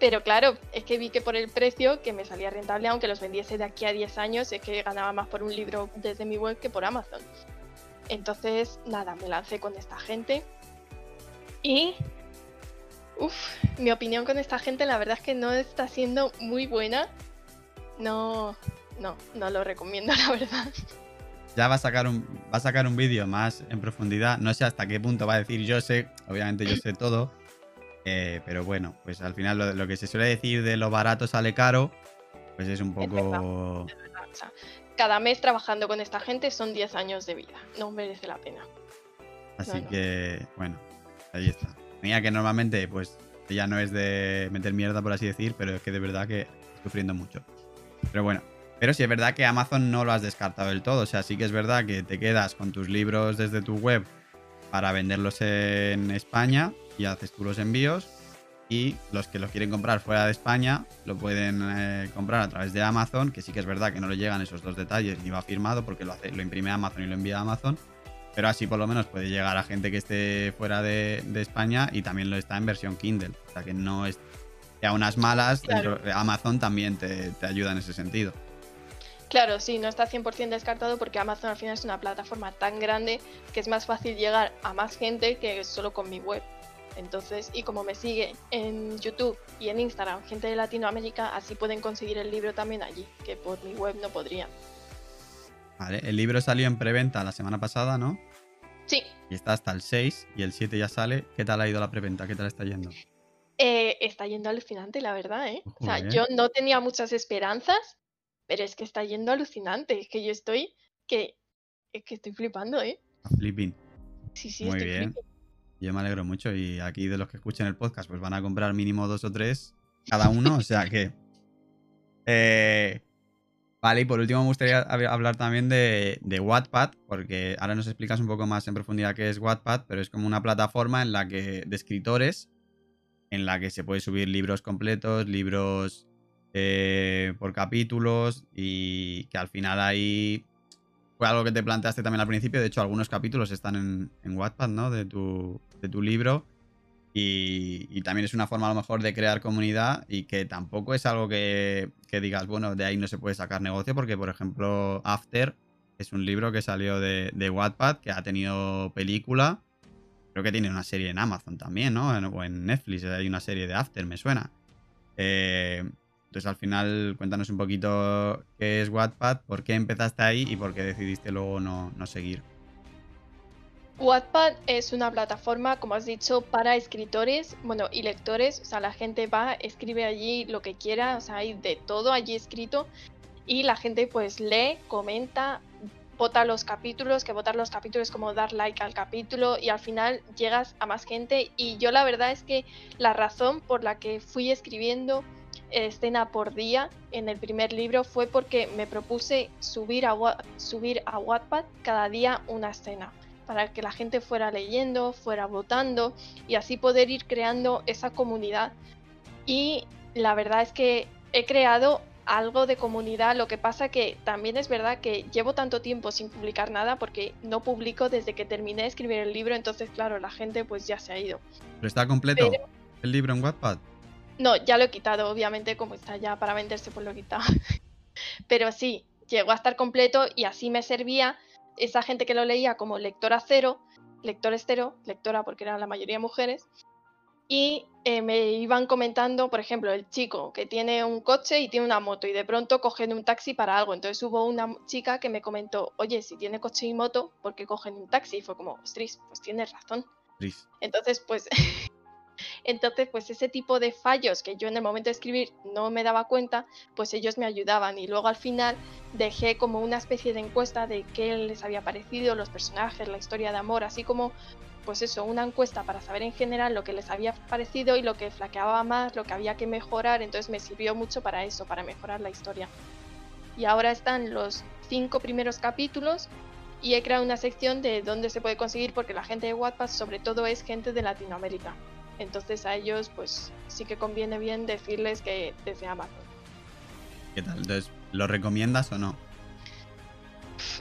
Pero claro, es que vi que por el precio que me salía rentable, aunque los vendiese de aquí a 10 años, es que ganaba más por un libro desde mi web que por Amazon. Entonces, nada, me lancé con esta gente. Y... Uf, mi opinión con esta gente la verdad es que no está siendo muy buena. No, no, no lo recomiendo, la verdad. Ya va a sacar un, va a sacar un vídeo más en profundidad. No sé hasta qué punto va a decir yo sé, obviamente yo sé todo eh, pero bueno, pues al final lo, que se suele decir de lo barato sale caro, pues es un poco... cada mes trabajando con esta gente son 10 años de vida, no merece la pena. Así que, bueno, ahí está. Mira que normalmente, pues, ya no es de meter mierda, por así decir, pero es que de verdad que sufriendo mucho. Pero bueno, pero sí es verdad que Amazon no lo has descartado del todo. O sea, sí que es verdad que te quedas con tus libros desde tu web para venderlos en España y haces tú los envíos. Y los que los quieren comprar fuera de España lo pueden eh, comprar a través de Amazon, que sí que es verdad que no le llegan esos dos detalles ni va firmado porque lo, hace, lo imprime Amazon y lo envía a Amazon. Pero así por lo menos puede llegar a gente que esté fuera de, España y también lo está en versión Kindle. O sea que no es que a unas malas, Amazon también te, te ayuda en ese sentido. Claro, sí, no está 100% descartado porque Amazon al final es una plataforma tan grande que es más fácil llegar a más gente que solo con mi web. Entonces, y como me sigue en YouTube y en Instagram gente de Latinoamérica, así pueden conseguir el libro también allí, que por mi web no podrían. Vale, el libro salió en preventa la semana pasada, ¿no? Sí. Y está hasta el 6 y el 7 ya sale. ¿Qué tal ha ido la preventa? ¿Qué tal está yendo? Eh, está yendo alucinante, la verdad, ¿eh? O sea, yo no tenía muchas esperanzas, pero es que está yendo alucinante. Es que yo estoy que, es que estoy flipando, ¿eh? Flipping. Sí, sí, Muy bien. Yo me alegro mucho y aquí de los que escuchen el podcast pues van a comprar mínimo dos o tres cada uno, o sea que... Eh, vale, y por último me gustaría hablar también de, de, Wattpad, porque ahora nos explicas un poco más en profundidad qué es Wattpad, pero es como una plataforma en la que de escritores, en la que se puede subir libros completos, libros eh, por capítulos y que al final ahí algo que te planteaste también al principio. De hecho, algunos capítulos están en, en Wattpad, ¿no? De tu, de tu libro. Y, también es una forma a lo mejor de crear comunidad y que tampoco es algo que, digas, bueno, de ahí no se puede sacar negocio porque, por ejemplo, After es un libro que salió de, de Wattpad, que ha tenido película. Creo que tiene una serie en Amazon también, ¿no? o en Netflix hay una serie de After, me suena. Eh, entonces, al final, cuéntanos un poquito qué es Wattpad, por qué empezaste ahí y por qué decidiste luego no, seguir. Wattpad es una plataforma, como has dicho, para escritores, bueno, y lectores. O sea, la gente va, escribe allí lo que quiera, o sea, hay de todo allí escrito. Y la gente pues lee, comenta, vota los capítulos, que votar los capítulos es como dar like al capítulo y al final llegas a más gente. Y yo la verdad es que la razón por la que fui escribiendo escena por día en el primer libro fue porque me propuse subir a, subir a Wattpad cada día una escena para que la gente fuera leyendo, fuera votando y así poder ir creando esa comunidad. Y la verdad es que he creado algo de comunidad. Lo que pasa que también es verdad que llevo tanto tiempo sin publicar nada porque no publico desde que terminé de escribir el libro, entonces claro, la gente pues ya se ha ido. ¿Pero está completo el libro en Wattpad? No, ya lo he quitado, obviamente, como está ya para venderse, pues lo he quitado. Pero sí, llegó a estar completo y así me servía esa gente que lo leía como lectora cero, lector estero, lectora porque eran la mayoría mujeres, y eh, me iban comentando, por ejemplo, el chico que tiene un coche y tiene una moto y de pronto cogen un taxi para algo. Entonces hubo una chica que me comentó, oye, si tiene coche y moto, ¿por qué cogen un taxi? Y fue como, ostras, pues tienes razón. Entonces, pues, entonces, pues ese tipo de fallos que yo en el momento de escribir no me daba cuenta, pues ellos me ayudaban. Y luego al final dejé como una especie de encuesta de qué les había parecido, los personajes, la historia de amor, así como pues eso, una encuesta para saber en general lo que les había parecido y lo que flaqueaba más, lo que había que mejorar, entonces me sirvió mucho para eso, para mejorar la historia. Y ahora están los cinco primeros capítulos y he creado una sección de dónde se puede conseguir porque la gente de Wattpad sobre todo es gente de Latinoamérica. Entonces a ellos pues sí que conviene bien decirles que desde Amazon. ¿Qué tal? Entonces, ¿lo recomiendas o no?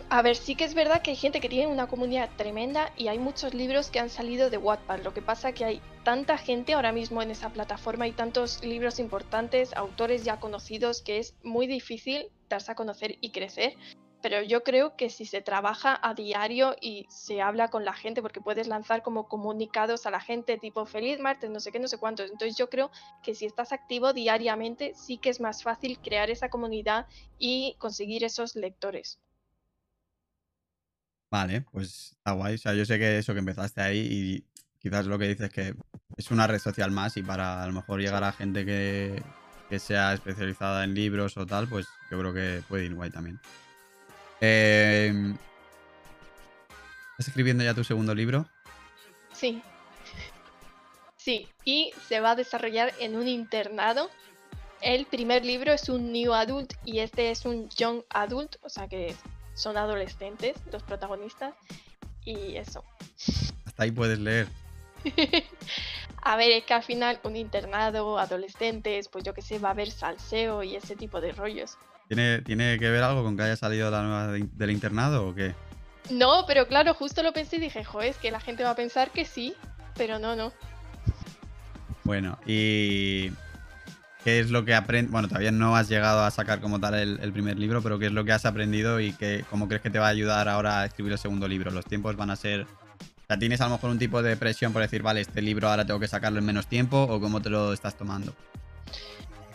A ver, sí que es verdad que hay gente que tiene una comunidad tremenda y hay muchos libros que han salido de Wattpad. Lo que pasa que hay tanta gente ahora mismo en esa plataforma y tantos libros importantes, autores ya conocidos, que es muy difícil darse a conocer y crecer. Pero yo creo que si se trabaja a diario y se habla con la gente, porque puedes lanzar como comunicados a la gente tipo feliz martes, no sé qué, no sé cuántos. Entonces yo creo que si estás activo diariamente, sí que es más fácil crear esa comunidad y conseguir esos lectores. Vale, pues está guay. O sea, yo sé que eso que empezaste ahí y quizás lo que dices que es una red social más y para a lo mejor llegar a gente que, sea especializada en libros o tal, pues yo creo que puede ir guay también. Em, ¿Estás escribiendo ya tu segundo libro? Sí. Sí, y se va a desarrollar en un internado. El primer libro es un New Adult y este es un Young Adult, o sea que son adolescentes, los protagonistas, y eso. Hasta ahí puedes leer. a ver, es que al final un internado, adolescentes, pues yo que sé, va a haber salseo y ese tipo de rollos. ¿Tiene, ¿Tiene que ver algo con que haya salido la nueva del internado o qué? No, pero claro, justo lo pensé y dije, joder, es que la gente va a pensar que sí, pero no, no. Bueno, y ¿Qué es lo que aprendes? Bueno, todavía no has llegado a sacar como tal el, primer libro, pero ¿qué es lo que has aprendido y que, cómo crees que te va a ayudar ahora a escribir el segundo libro? ¿Los tiempos van a ser... O sea, ¿tienes a lo mejor un tipo de presión por decir, vale, este libro ahora tengo que sacarlo en menos tiempo o cómo te lo estás tomando?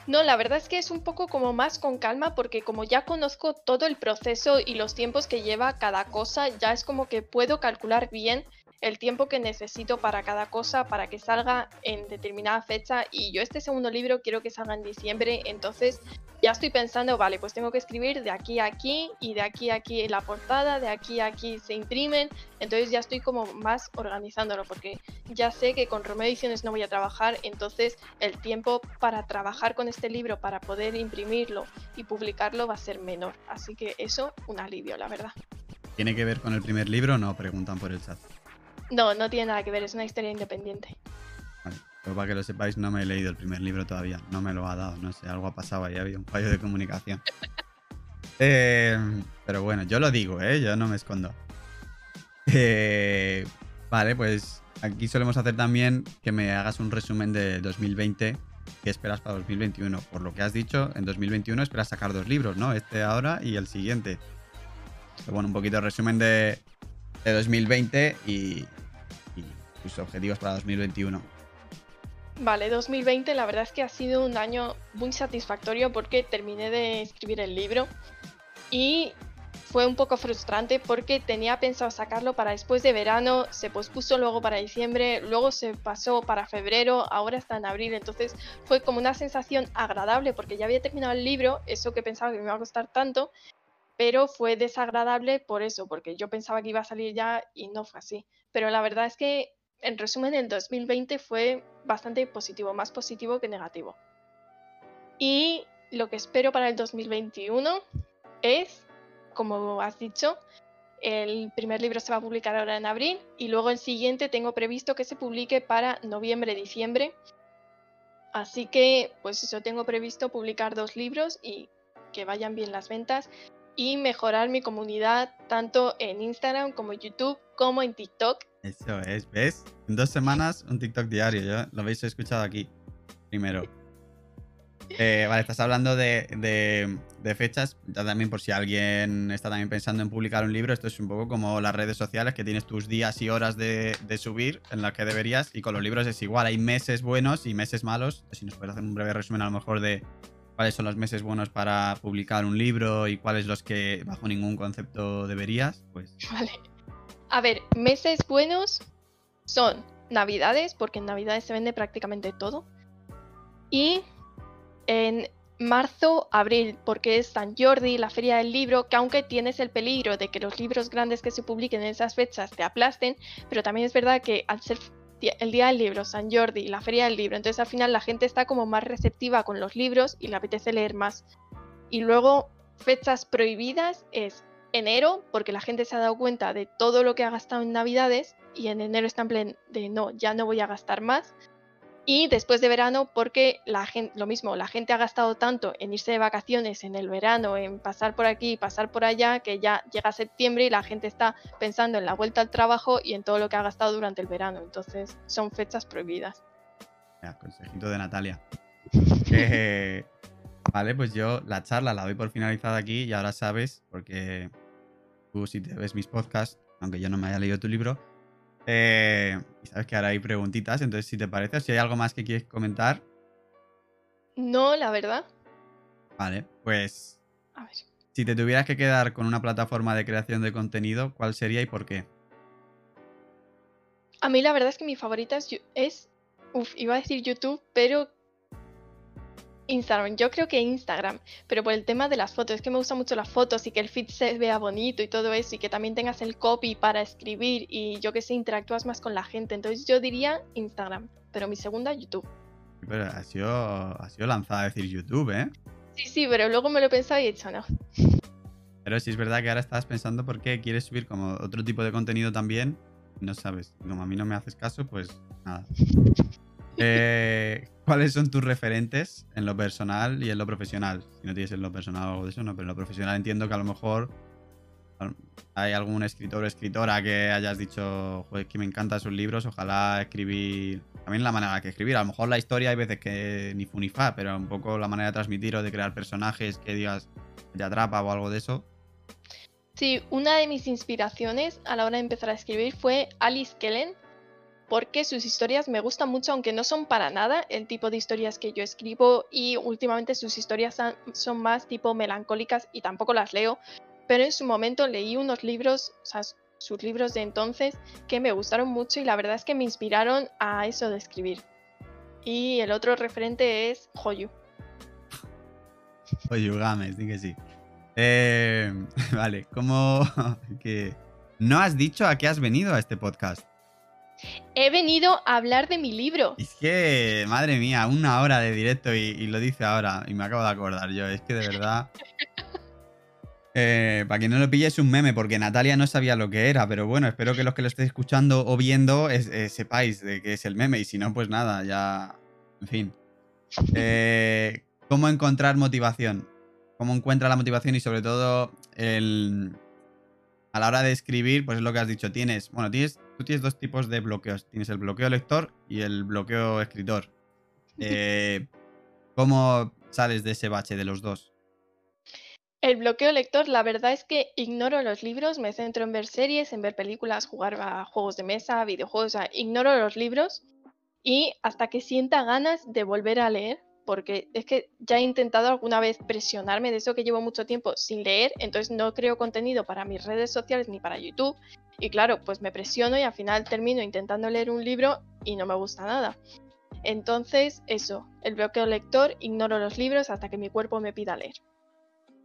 No, la verdad es que es un poco como más con calma porque como ya conozco todo el proceso y los tiempos que lleva cada cosa, ya es como que puedo calcular bien el tiempo que necesito para cada cosa para que salga en determinada fecha y yo este segundo libro quiero que salga en diciembre, entonces ya estoy pensando, vale, pues tengo que escribir de aquí a aquí y de aquí a aquí la portada, de aquí a aquí se imprimen, entonces ya estoy como más organizándolo porque ya sé que con Romeo Ediciones no voy a trabajar, entonces el tiempo para trabajar con este libro, para poder imprimirlo y publicarlo va a ser menor, así que eso un alivio, la verdad. ¿Tiene que ver con el primer libro no? Preguntan por el chat. No, no tiene nada que ver, es una historia independiente. Vale, pues para que lo sepáis, no me he leído el primer libro todavía, no me lo ha dado, no sé, algo ha pasado ahí, había un fallo de comunicación. Eh, pero bueno, yo lo digo, ¿eh? Yo no me escondo. Eh, vale, pues aquí solemos hacer también que me hagas un resumen de 2020. ¿Qué esperas para 2021? Por lo que has dicho, en 2021 esperas sacar dos libros, ¿no? Este ahora y el siguiente. Pero bueno, un poquito de resumen de, de 2020 y, tus objetivos para 2021. Vale, 2020 la verdad es que ha sido un año muy satisfactorio porque terminé de escribir el libro y fue un poco frustrante porque tenía pensado sacarlo para después de verano, se pospuso luego para diciembre, luego se pasó para febrero, ahora está en abril, entonces fue como una sensación agradable porque ya había terminado el libro, eso que pensaba que me iba a costar tanto, pero fue desagradable por eso, porque yo pensaba que iba a salir ya y no fue así. Pero la verdad es que, en resumen, el 2020 fue bastante positivo, más positivo que negativo. Y lo que espero para el 2021 es, como has dicho, el primer libro se va a publicar ahora en abril y luego el siguiente tengo previsto que se publique para noviembre-diciembre. Así que, pues eso, tengo previsto publicar dos libros y que vayan bien las ventas y mejorar mi comunidad tanto en Instagram como en YouTube como en TikTok. Eso es, ¿ves? En dos semanas un TikTok diario, ya lo habéis escuchado aquí primero. Eh, vale, estás hablando de, fechas, ya también por si alguien está también pensando en publicar un libro, esto es un poco como las redes sociales, que tienes tus días y horas de, subir en las que deberías, y con los libros es igual, hay meses buenos y meses malos. Si nos puedes hacer un breve resumen a lo mejor de cuáles son los meses buenos para publicar un libro y cuáles los que bajo ningún concepto deberías, pues... Vale. A ver, meses buenos son Navidades, porque en Navidades se vende prácticamente todo. Y en marzo, abril, porque es San Jordi, la feria del libro, que aunque tienes el peligro de que los libros grandes que se publiquen en esas fechas te aplasten, pero también es verdad que al ser el día del libro, San Jordi, la feria del libro, entonces al final la gente está como más receptiva con los libros y le apetece leer más. Y luego, fechas prohibidas es enero, porque la gente se ha dado cuenta de todo lo que ha gastado en Navidades y en enero está en plan de no, ya no voy a gastar más. Y después de verano, porque la gente, lo mismo, la gente ha gastado tanto en irse de vacaciones en el verano, en pasar por aquí pasar por allá, que ya llega septiembre y la gente está pensando en la vuelta al trabajo y en todo lo que ha gastado durante el verano. Entonces, son fechas prohibidas. Ya, consejito de Natalia. Eh, vale, pues yo la charla la doy por finalizada aquí y ahora sabes, porque tú si te ves mis podcasts, aunque yo no me haya leído tu libro, eh, sabes que ahora hay preguntitas, entonces si te parece, si hay algo más que quieres comentar. No, la verdad. Vale, pues... A ver. Si te tuvieras que quedar con una plataforma de creación de contenido, ¿cuál sería y por qué? A mí la verdad es que mi favorita es, es uf, iba a decir YouTube, pero Instagram, yo creo que Instagram, pero por el tema de las fotos, es que me gustan mucho las fotos y que el feed se vea bonito y todo eso y que también tengas el copy para escribir y yo que sé, interactúas más con la gente. Entonces yo diría Instagram, pero mi segunda YouTube. Pero ha sido, ha sido lanzada a decir YouTube, ¿eh? Sí, sí, pero luego me lo he pensado y he dicho no. Pero sí es verdad que ahora estás pensando por qué quieres subir como otro tipo de contenido también. No sabes, como a mí no me haces caso, pues nada. Eh, ¿Cuáles son tus referentes en lo personal y en lo profesional? Si no tienes en lo personal o algo de eso, no, pero en lo profesional entiendo que a lo mejor hay algún escritor o escritora que hayas dicho, joder, que me encantan sus libros, ojalá escribir. También la manera que escribir. A lo mejor la historia hay veces que ni fu ni fa, pero un poco la manera de transmitir o de crear personajes que digas te atrapa o algo de eso. Sí, una de mis inspiraciones a la hora de empezar a escribir fue Alice Kellen, porque sus historias me gustan mucho, aunque no son para nada el tipo de historias que yo escribo y últimamente sus historias son más tipo melancólicas y tampoco las leo, pero en su momento leí unos libros, o sea, sus libros de entonces que me gustaron mucho y la verdad es que me inspiraron a eso de escribir. Y el otro referente es Hoyu. Hoyu Games, di que sí. Eh, vale, ¿cómo que no has dicho a qué has venido a este podcast? He venido a hablar de mi libro. Es que, madre mía, una hora de directo y, lo dice ahora. Y me acabo de acordar yo. Es que de verdad. Eh, para que no lo pille es un meme, porque Natalia no sabía lo que era. Pero bueno, espero que los que lo estéis escuchando o viendo eh, sepáis de qué es el meme. Y si no, pues nada, ya. En fin. Eh, ¿Cómo encontrar motivación? ¿Cómo encuentra la motivación y sobre todo el a la hora de escribir, pues es lo que has dicho, tienes, bueno, tienes, tú tienes dos tipos de bloqueos, tienes el bloqueo lector y el bloqueo escritor. Eh, ¿Cómo sales de ese bache de los dos? El bloqueo lector, la verdad es que ignoro los libros, me centro en ver series, en ver películas, jugar a juegos de mesa, videojuegos, o sea, ignoro los libros y hasta que sienta ganas de volver a leer, porque es que ya he intentado alguna vez presionarme de eso que llevo mucho tiempo sin leer, entonces no creo contenido para mis redes sociales ni para YouTube. Y claro, pues me presiono y al final termino intentando leer un libro y no me gusta nada. Entonces, eso, el bloqueo lector, ignoro los libros hasta que mi cuerpo me pida leer.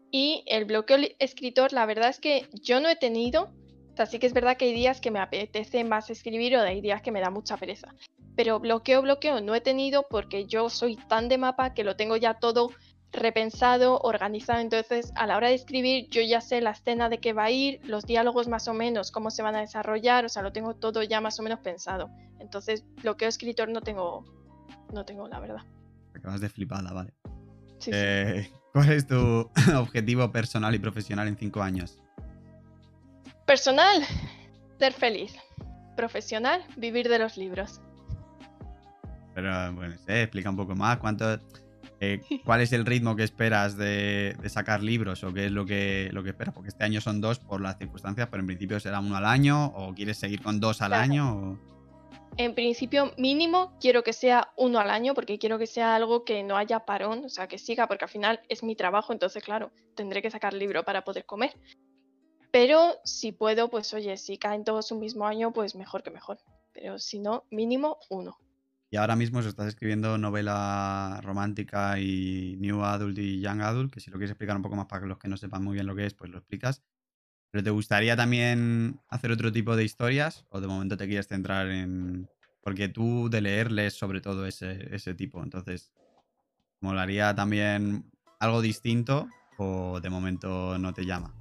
Y el bloqueo escritor, la verdad es que yo no he tenido, así que es verdad que hay días que me apetece más escribir o hay días que me da mucha pereza pero bloqueo, bloqueo no he tenido porque yo soy tan de mapa que lo tengo ya todo repensado, organizado. Entonces, a la hora de escribir, yo ya sé la escena de qué va a ir, los diálogos más o menos, cómo se van a desarrollar, o sea, lo tengo todo ya más o menos pensado. Entonces, bloqueo escritor no tengo, no tengo, la verdad. Acabas de flipada, vale. Eh, ¿Cuál es tu objetivo personal y profesional en cinco años? Personal, ser feliz. Profesional, vivir de los libros. Pero, bueno, explica un poco más. ¿Cuánto, eh, ¿Cuál es el ritmo que esperas de, sacar libros o qué es lo que, lo que esperas? Porque este año son dos por las circunstancias, pero en principio será uno al año o quieres seguir con dos al año. En principio mínimo quiero que sea uno al año porque quiero que sea algo que no haya parón, o sea, que siga porque al final es mi trabajo, entonces claro, tendré que sacar libro para poder comer. Pero si puedo, pues oye, si caen todos un mismo año, pues mejor que mejor. Pero si no, mínimo uno. Y ahora mismo estás escribiendo novela romántica y New Adult y Young Adult, que si lo quieres explicar un poco más para los que no sepan muy bien lo que es, pues lo explicas. ¿Pero te gustaría también hacer otro tipo de historias o de momento te quieres centrar en... Porque tú de leer lees sobre todo ese, ese tipo, entonces, ¿molaría también algo distinto o de momento no te llama?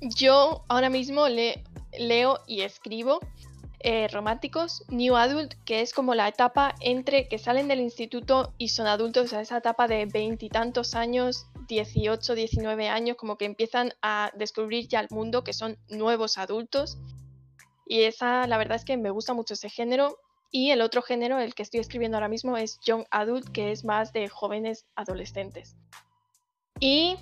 Yo ahora mismo le, leo y escribo eh, románticos, New Adult, que es como la etapa entre que salen del instituto y son adultos, o sea, esa etapa de veintitantos años, 18, 19 años, como que empiezan a descubrir ya el mundo, que son nuevos adultos. Y esa, la verdad es que me gusta mucho ese género. Y el otro género, el que estoy escribiendo ahora mismo, es Young Adult, que es más de jóvenes adolescentes. Y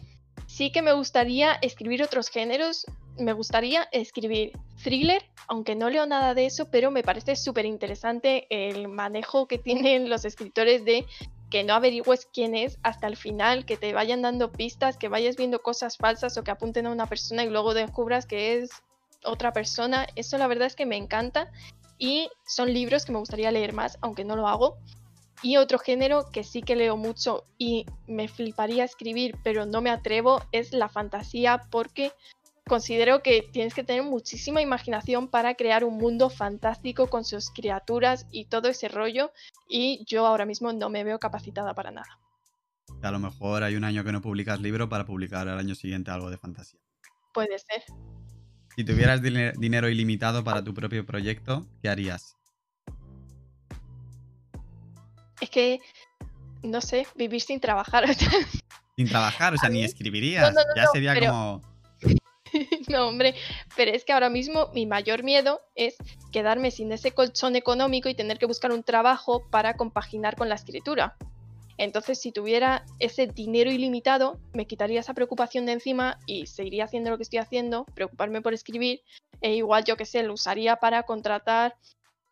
Sí que me gustaría escribir otros géneros. Me gustaría escribir thriller, aunque no leo nada de eso, pero me parece súper interesante el manejo que tienen los escritores de que no averigües quién es hasta el final, que te vayan dando pistas, que vayas viendo cosas falsas o que apunten a una persona y luego descubras que es otra persona. Eso la verdad es que me encanta y son libros que me gustaría leer más, aunque no lo hago. Y otro género que sí que leo mucho y me fliparía escribir, pero no me atrevo, es la fantasía porque considero que tienes que tener muchísima imaginación para crear un mundo fantástico con sus criaturas y todo ese rollo y yo ahora mismo no me veo capacitada para nada. A lo mejor hay un año que no publicas libro para publicar el año siguiente algo de fantasía. Puede ser. Si tuvieras dinero ilimitado para tu propio proyecto, ¿qué harías? es que, no sé, vivir sin trabajar. sin trabajar, o sea, ni escribirías. ya sería como... no, hombre, pero es que ahora mismo mi mayor miedo es quedarme sin ese colchón económico y tener que buscar un trabajo para compaginar con la escritura. Entonces, si tuviera ese dinero ilimitado, me quitaría esa preocupación de encima y seguiría haciendo lo que estoy haciendo, preocuparme por escribir, e igual yo que sé, lo usaría para contratar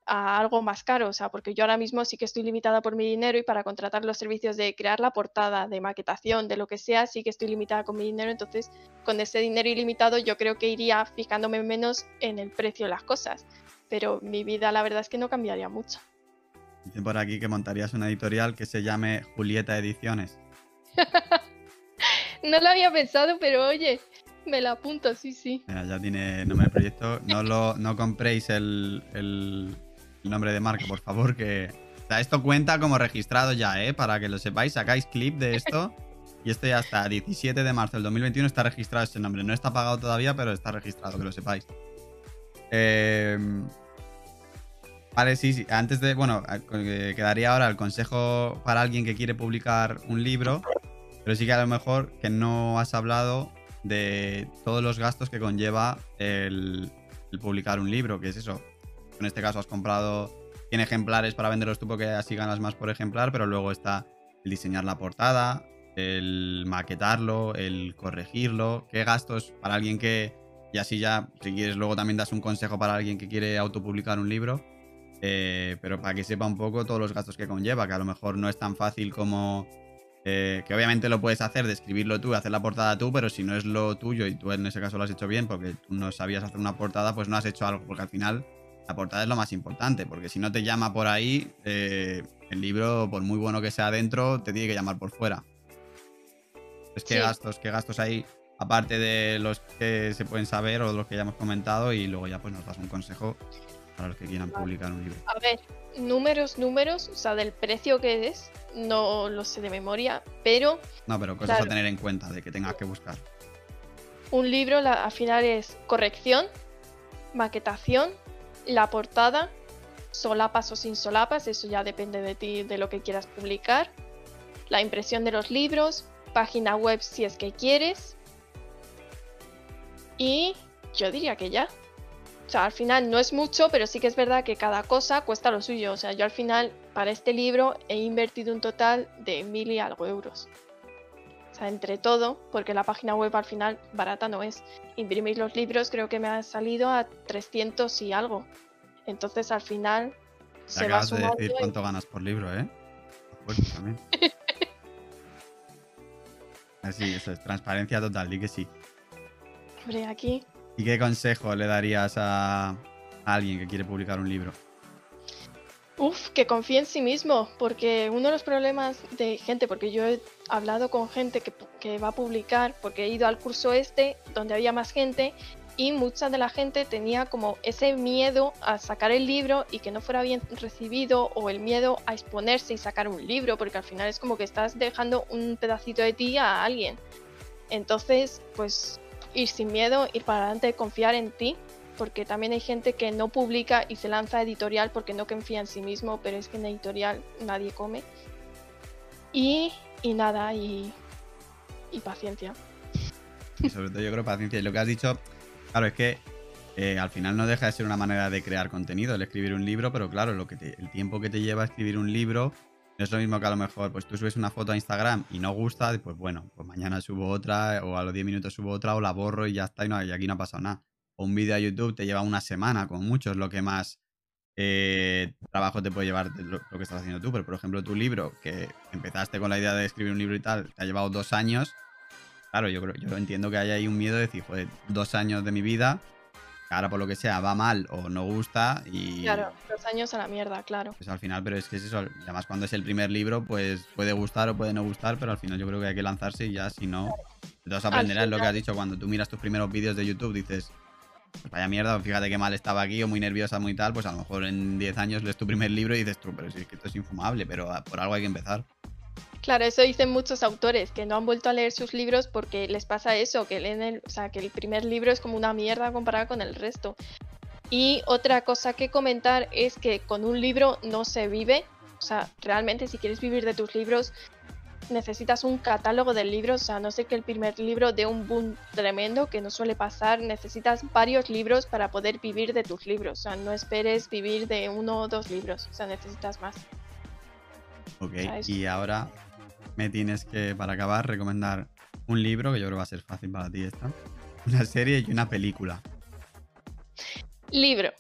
a algo más caro, o sea, porque yo ahora mismo sí que estoy limitada por mi dinero y para contratar los servicios de crear la portada, de maquetación, de lo que sea, sí que estoy limitada con mi dinero, entonces con ese dinero ilimitado yo creo que iría fijándome menos en el precio de las cosas, pero mi vida la verdad es que no cambiaría mucho. Dicen por aquí que montarías una editorial que se llame Julieta Ediciones. no lo había pensado, pero oye, me la apunto, sí, sí. ya tiene nombre de proyecto. No, lo, no compréis el, el nombre de marca, por favor, que... O sea, esto cuenta como registrado ya, ¿eh? Para que lo sepáis, sacáis clip de esto. Y esto ya hasta 17 de marzo del 2021 está registrado este nombre. No está pagado todavía, pero está registrado, que lo sepáis. Em, vale, sí, sí. Antes de. Bueno, eh, quedaría ahora el consejo para alguien que quiere publicar un libro. Pero sí que a lo mejor que no has hablado de todos los gastos que conlleva el publicar un libro, que es eso en este caso has comprado 100 ejemplares para venderlos tú porque así ganas más por ejemplar, pero luego está el diseñar la portada, el maquetarlo, el corregirlo, qué gastos para alguien que, y así ya, si quieres, luego también das un consejo para alguien que quiere autopublicar un libro, eh, pero para que sepa un poco todos los gastos que conlleva, que a lo mejor no es tan fácil como... Eh, que obviamente lo puedes hacer de escribirlo tú, hacer la portada tú, pero si no es lo tuyo y tú en ese caso lo has hecho bien porque tú no sabías hacer una portada, pues no has hecho algo, porque al final la portada es lo más importante, porque si no te llama por ahí, eh, el libro, por muy bueno que sea adentro, te tiene que llamar por fuera. Es que gastos, qué gastos hay, aparte de los que se pueden saber o de los que ya hemos comentado, y luego ya pues nos das un consejo para los que quieran publicar un libro. A ver, números, números, o sea, del precio que es, no lo sé de memoria, pero... No, pero cosas a tener en cuenta de que tengas que buscar. Un libro al final es corrección, maquetación, la portada, solapas o sin solapas, eso ya depende de ti, de lo que quieras publicar. la impresión de los libros, página web si es que quieres. Y yo diría que ya. O sea, al final no es mucho, pero sí que es verdad que cada cosa cuesta lo suyo. O sea, yo al final para este libro he invertido un total de mil y algo euros. O sea, entre todo, porque la página web al final barata no es. Imprimir los libros creo que me ha salido a 300 y algo. Entonces al final... se acabas de decir cuánto ganas por libro, ¿eh? también. Así, eso es transparencia total, di que sí. Hombre, aquí. ¿Y qué consejo le darías a alguien que quiere publicar un libro? Uf, que confíe en sí mismo, porque uno de los problemas de gente, porque yo he hablado con gente que, va a publicar, porque he ido al curso este, donde había más gente, y mucha de la gente tenía como ese miedo a sacar el libro y que no fuera bien recibido, o el miedo a exponerse y sacar un libro, porque al final es como que estás dejando un pedacito de ti a alguien. Entonces, pues ir sin miedo, ir para adelante, confiar en ti porque también hay gente que no publica y se lanza a editorial porque no confía en sí mismo, pero es que en editorial nadie come. Y, y nada, y, y paciencia. Y sobre todo yo creo paciencia. Y lo que has dicho, claro, es que eh, al final no deja de ser una manera de crear contenido, el escribir un libro, pero claro, lo que el tiempo que te lleva a escribir un libro no es lo mismo que a lo mejor, pues tú subes una foto a Instagram y no gusta, pues bueno, pues mañana subo otra, o a los 10 minutos subo otra, o la borro y ya está, y, no, y aquí no ha pasado nada un vídeo a YouTube te lleva una semana, con mucho, es lo que más eh, trabajo te puede llevar lo, que estás haciendo tú. Pero, por ejemplo, tu libro, que empezaste con la idea de escribir un libro y tal, te ha llevado dos años. Claro, yo creo, yo entiendo que hay ahí un miedo de decir, joder, dos años de mi vida, que ahora por lo que sea va mal o no gusta y... Claro, dos años a la mierda, claro. Pues al final, pero es que es eso, además cuando es el primer libro, pues puede gustar o puede no gustar, pero al final yo creo que hay que lanzarse y ya, si no, entonces aprenderás lo que has dicho, cuando tú miras tus primeros vídeos de YouTube, dices, vaya mierda, fíjate qué mal estaba aquí o muy nerviosa, muy tal, pues a lo mejor en 10 años lees tu primer libro y dices tú, pero si es que esto es infumable, pero por algo hay que empezar. Claro, eso dicen muchos autores, que no han vuelto a leer sus libros porque les pasa eso, que leen el, o sea, que el primer libro es como una mierda comparada con el resto. Y otra cosa que comentar es que con un libro no se vive, o sea, realmente si quieres vivir de tus libros, necesitas un catálogo de libros, o sea, no sé que el primer libro de un boom tremendo, que no suele pasar, necesitas varios libros para poder vivir de tus libros, o sea, no esperes vivir de uno o dos libros, o sea, necesitas más. Ok, y ahora me tienes que, para acabar, recomendar un libro, que yo creo va a ser fácil para ti esta, una serie y una película. Libro.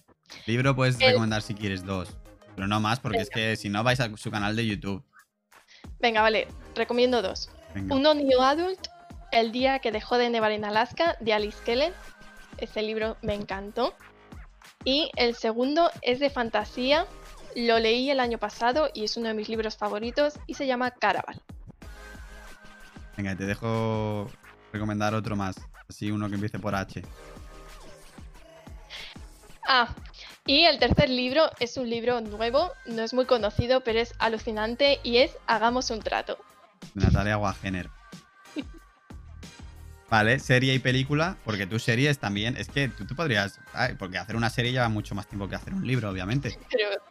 Libro puedes recomendar si quieres dos, pero no más, porque es que si no vais a su canal de YouTube. Venga, vale, recomiendo dos. Uno New Adult, El día que dejó de nevar en Alaska, de Alice Kellen. Ese libro me encantó. Y el segundo es de fantasía, lo leí el año pasado y es uno de mis libros favoritos y se llama Caraval. Venga, te dejo recomendar otro más, así uno que empiece por H. Ah, y el tercer libro es un libro nuevo, no es muy conocido, pero es alucinante y es Hagamos un trato. Natalia Wagener. Vale, serie y película, porque tus series también, es que tú te podrías, porque hacer una serie lleva mucho más tiempo que hacer un libro, obviamente.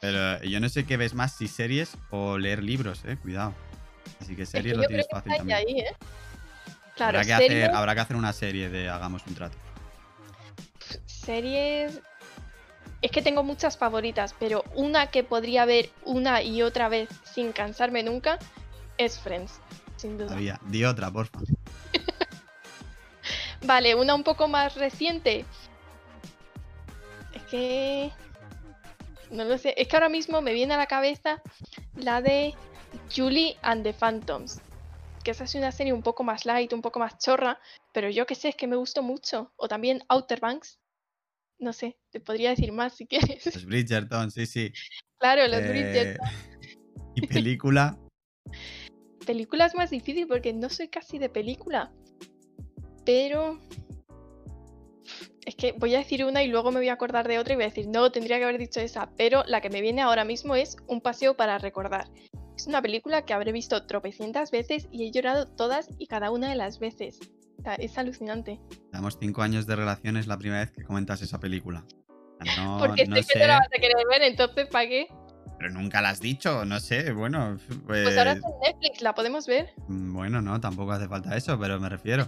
Pero, yo no sé qué ves más, si series o leer libros, eh, cuidado. Así que series lo tienes fácil también. Ahí, ¿eh? Claro, habrá, que hacer, habrá que hacer una serie de Hagamos un trato. Series, es que tengo muchas favoritas, pero una que podría ver una y otra vez sin cansarme nunca es Friends, sin duda. Di otra, porfa. vale, una un poco más reciente. Es que. No lo sé. Es que ahora mismo me viene a la cabeza la de Julie and the Phantoms. Que esa es una serie un poco más light, un poco más chorra. Pero yo que sé, es que me gustó mucho. O también Outer Banks no sé, te podría decir más si quieres. Los Bridgerton, sí, sí. Claro, los eh, Bridgerton. ¿Y película? película es más difícil porque no soy casi de película. Pero. Es que voy a decir una y luego me voy a acordar de otra y voy a decir, no, tendría que haber dicho esa. Pero la que me viene ahora mismo es Un paseo para recordar. Es una película que habré visto tropecientas veces y he llorado todas y cada una de las veces es alucinante. Damos cinco años de relación, es la primera vez que comentas esa película. Porque sé que te la vas a querer ver, entonces ¿para qué? Pero nunca la has dicho, no sé, bueno. Pues, Pues ahora está en Netflix, ¿la podemos ver? Mm, Bueno, no, tampoco hace falta eso, pero me refiero.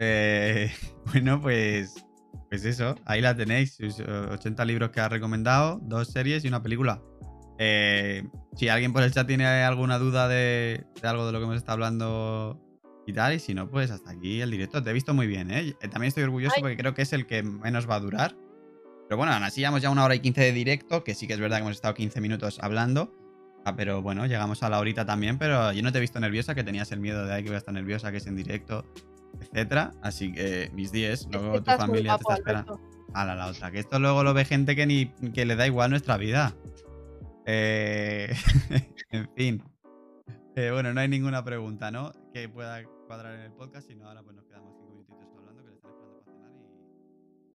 Eh, bueno, pues. Pues eso, ahí la tenéis. sus, eh, 80 libros que ha recomendado, dos series y una película. Eh, si alguien por el chat tiene alguna duda de, de algo de lo que hemos estado hablando y tal, y si no, pues hasta aquí el directo. Te he visto muy bien, ¿eh? Eh, También estoy orgulloso Ay. porque creo que es el que menos va a durar. Pero bueno, aún así llevamos ya una hora y 15 de directo, que sí que es verdad que hemos estado 15 minutos hablando. Ah, pero bueno, llegamos a la horita también, pero yo no te he visto nerviosa, que tenías el miedo de que voy a estar nerviosa, que es en directo, etcétera. Así que mis 10, Es luego tu familia te está esperando. A la, la otra, que esto luego lo ve gente que ni que le da igual nuestra vida. Eh, en fin. Eh, bueno, no hay ninguna pregunta, ¿no? Que pueda cuadrar en el podcast, sino ahora pues quedamos.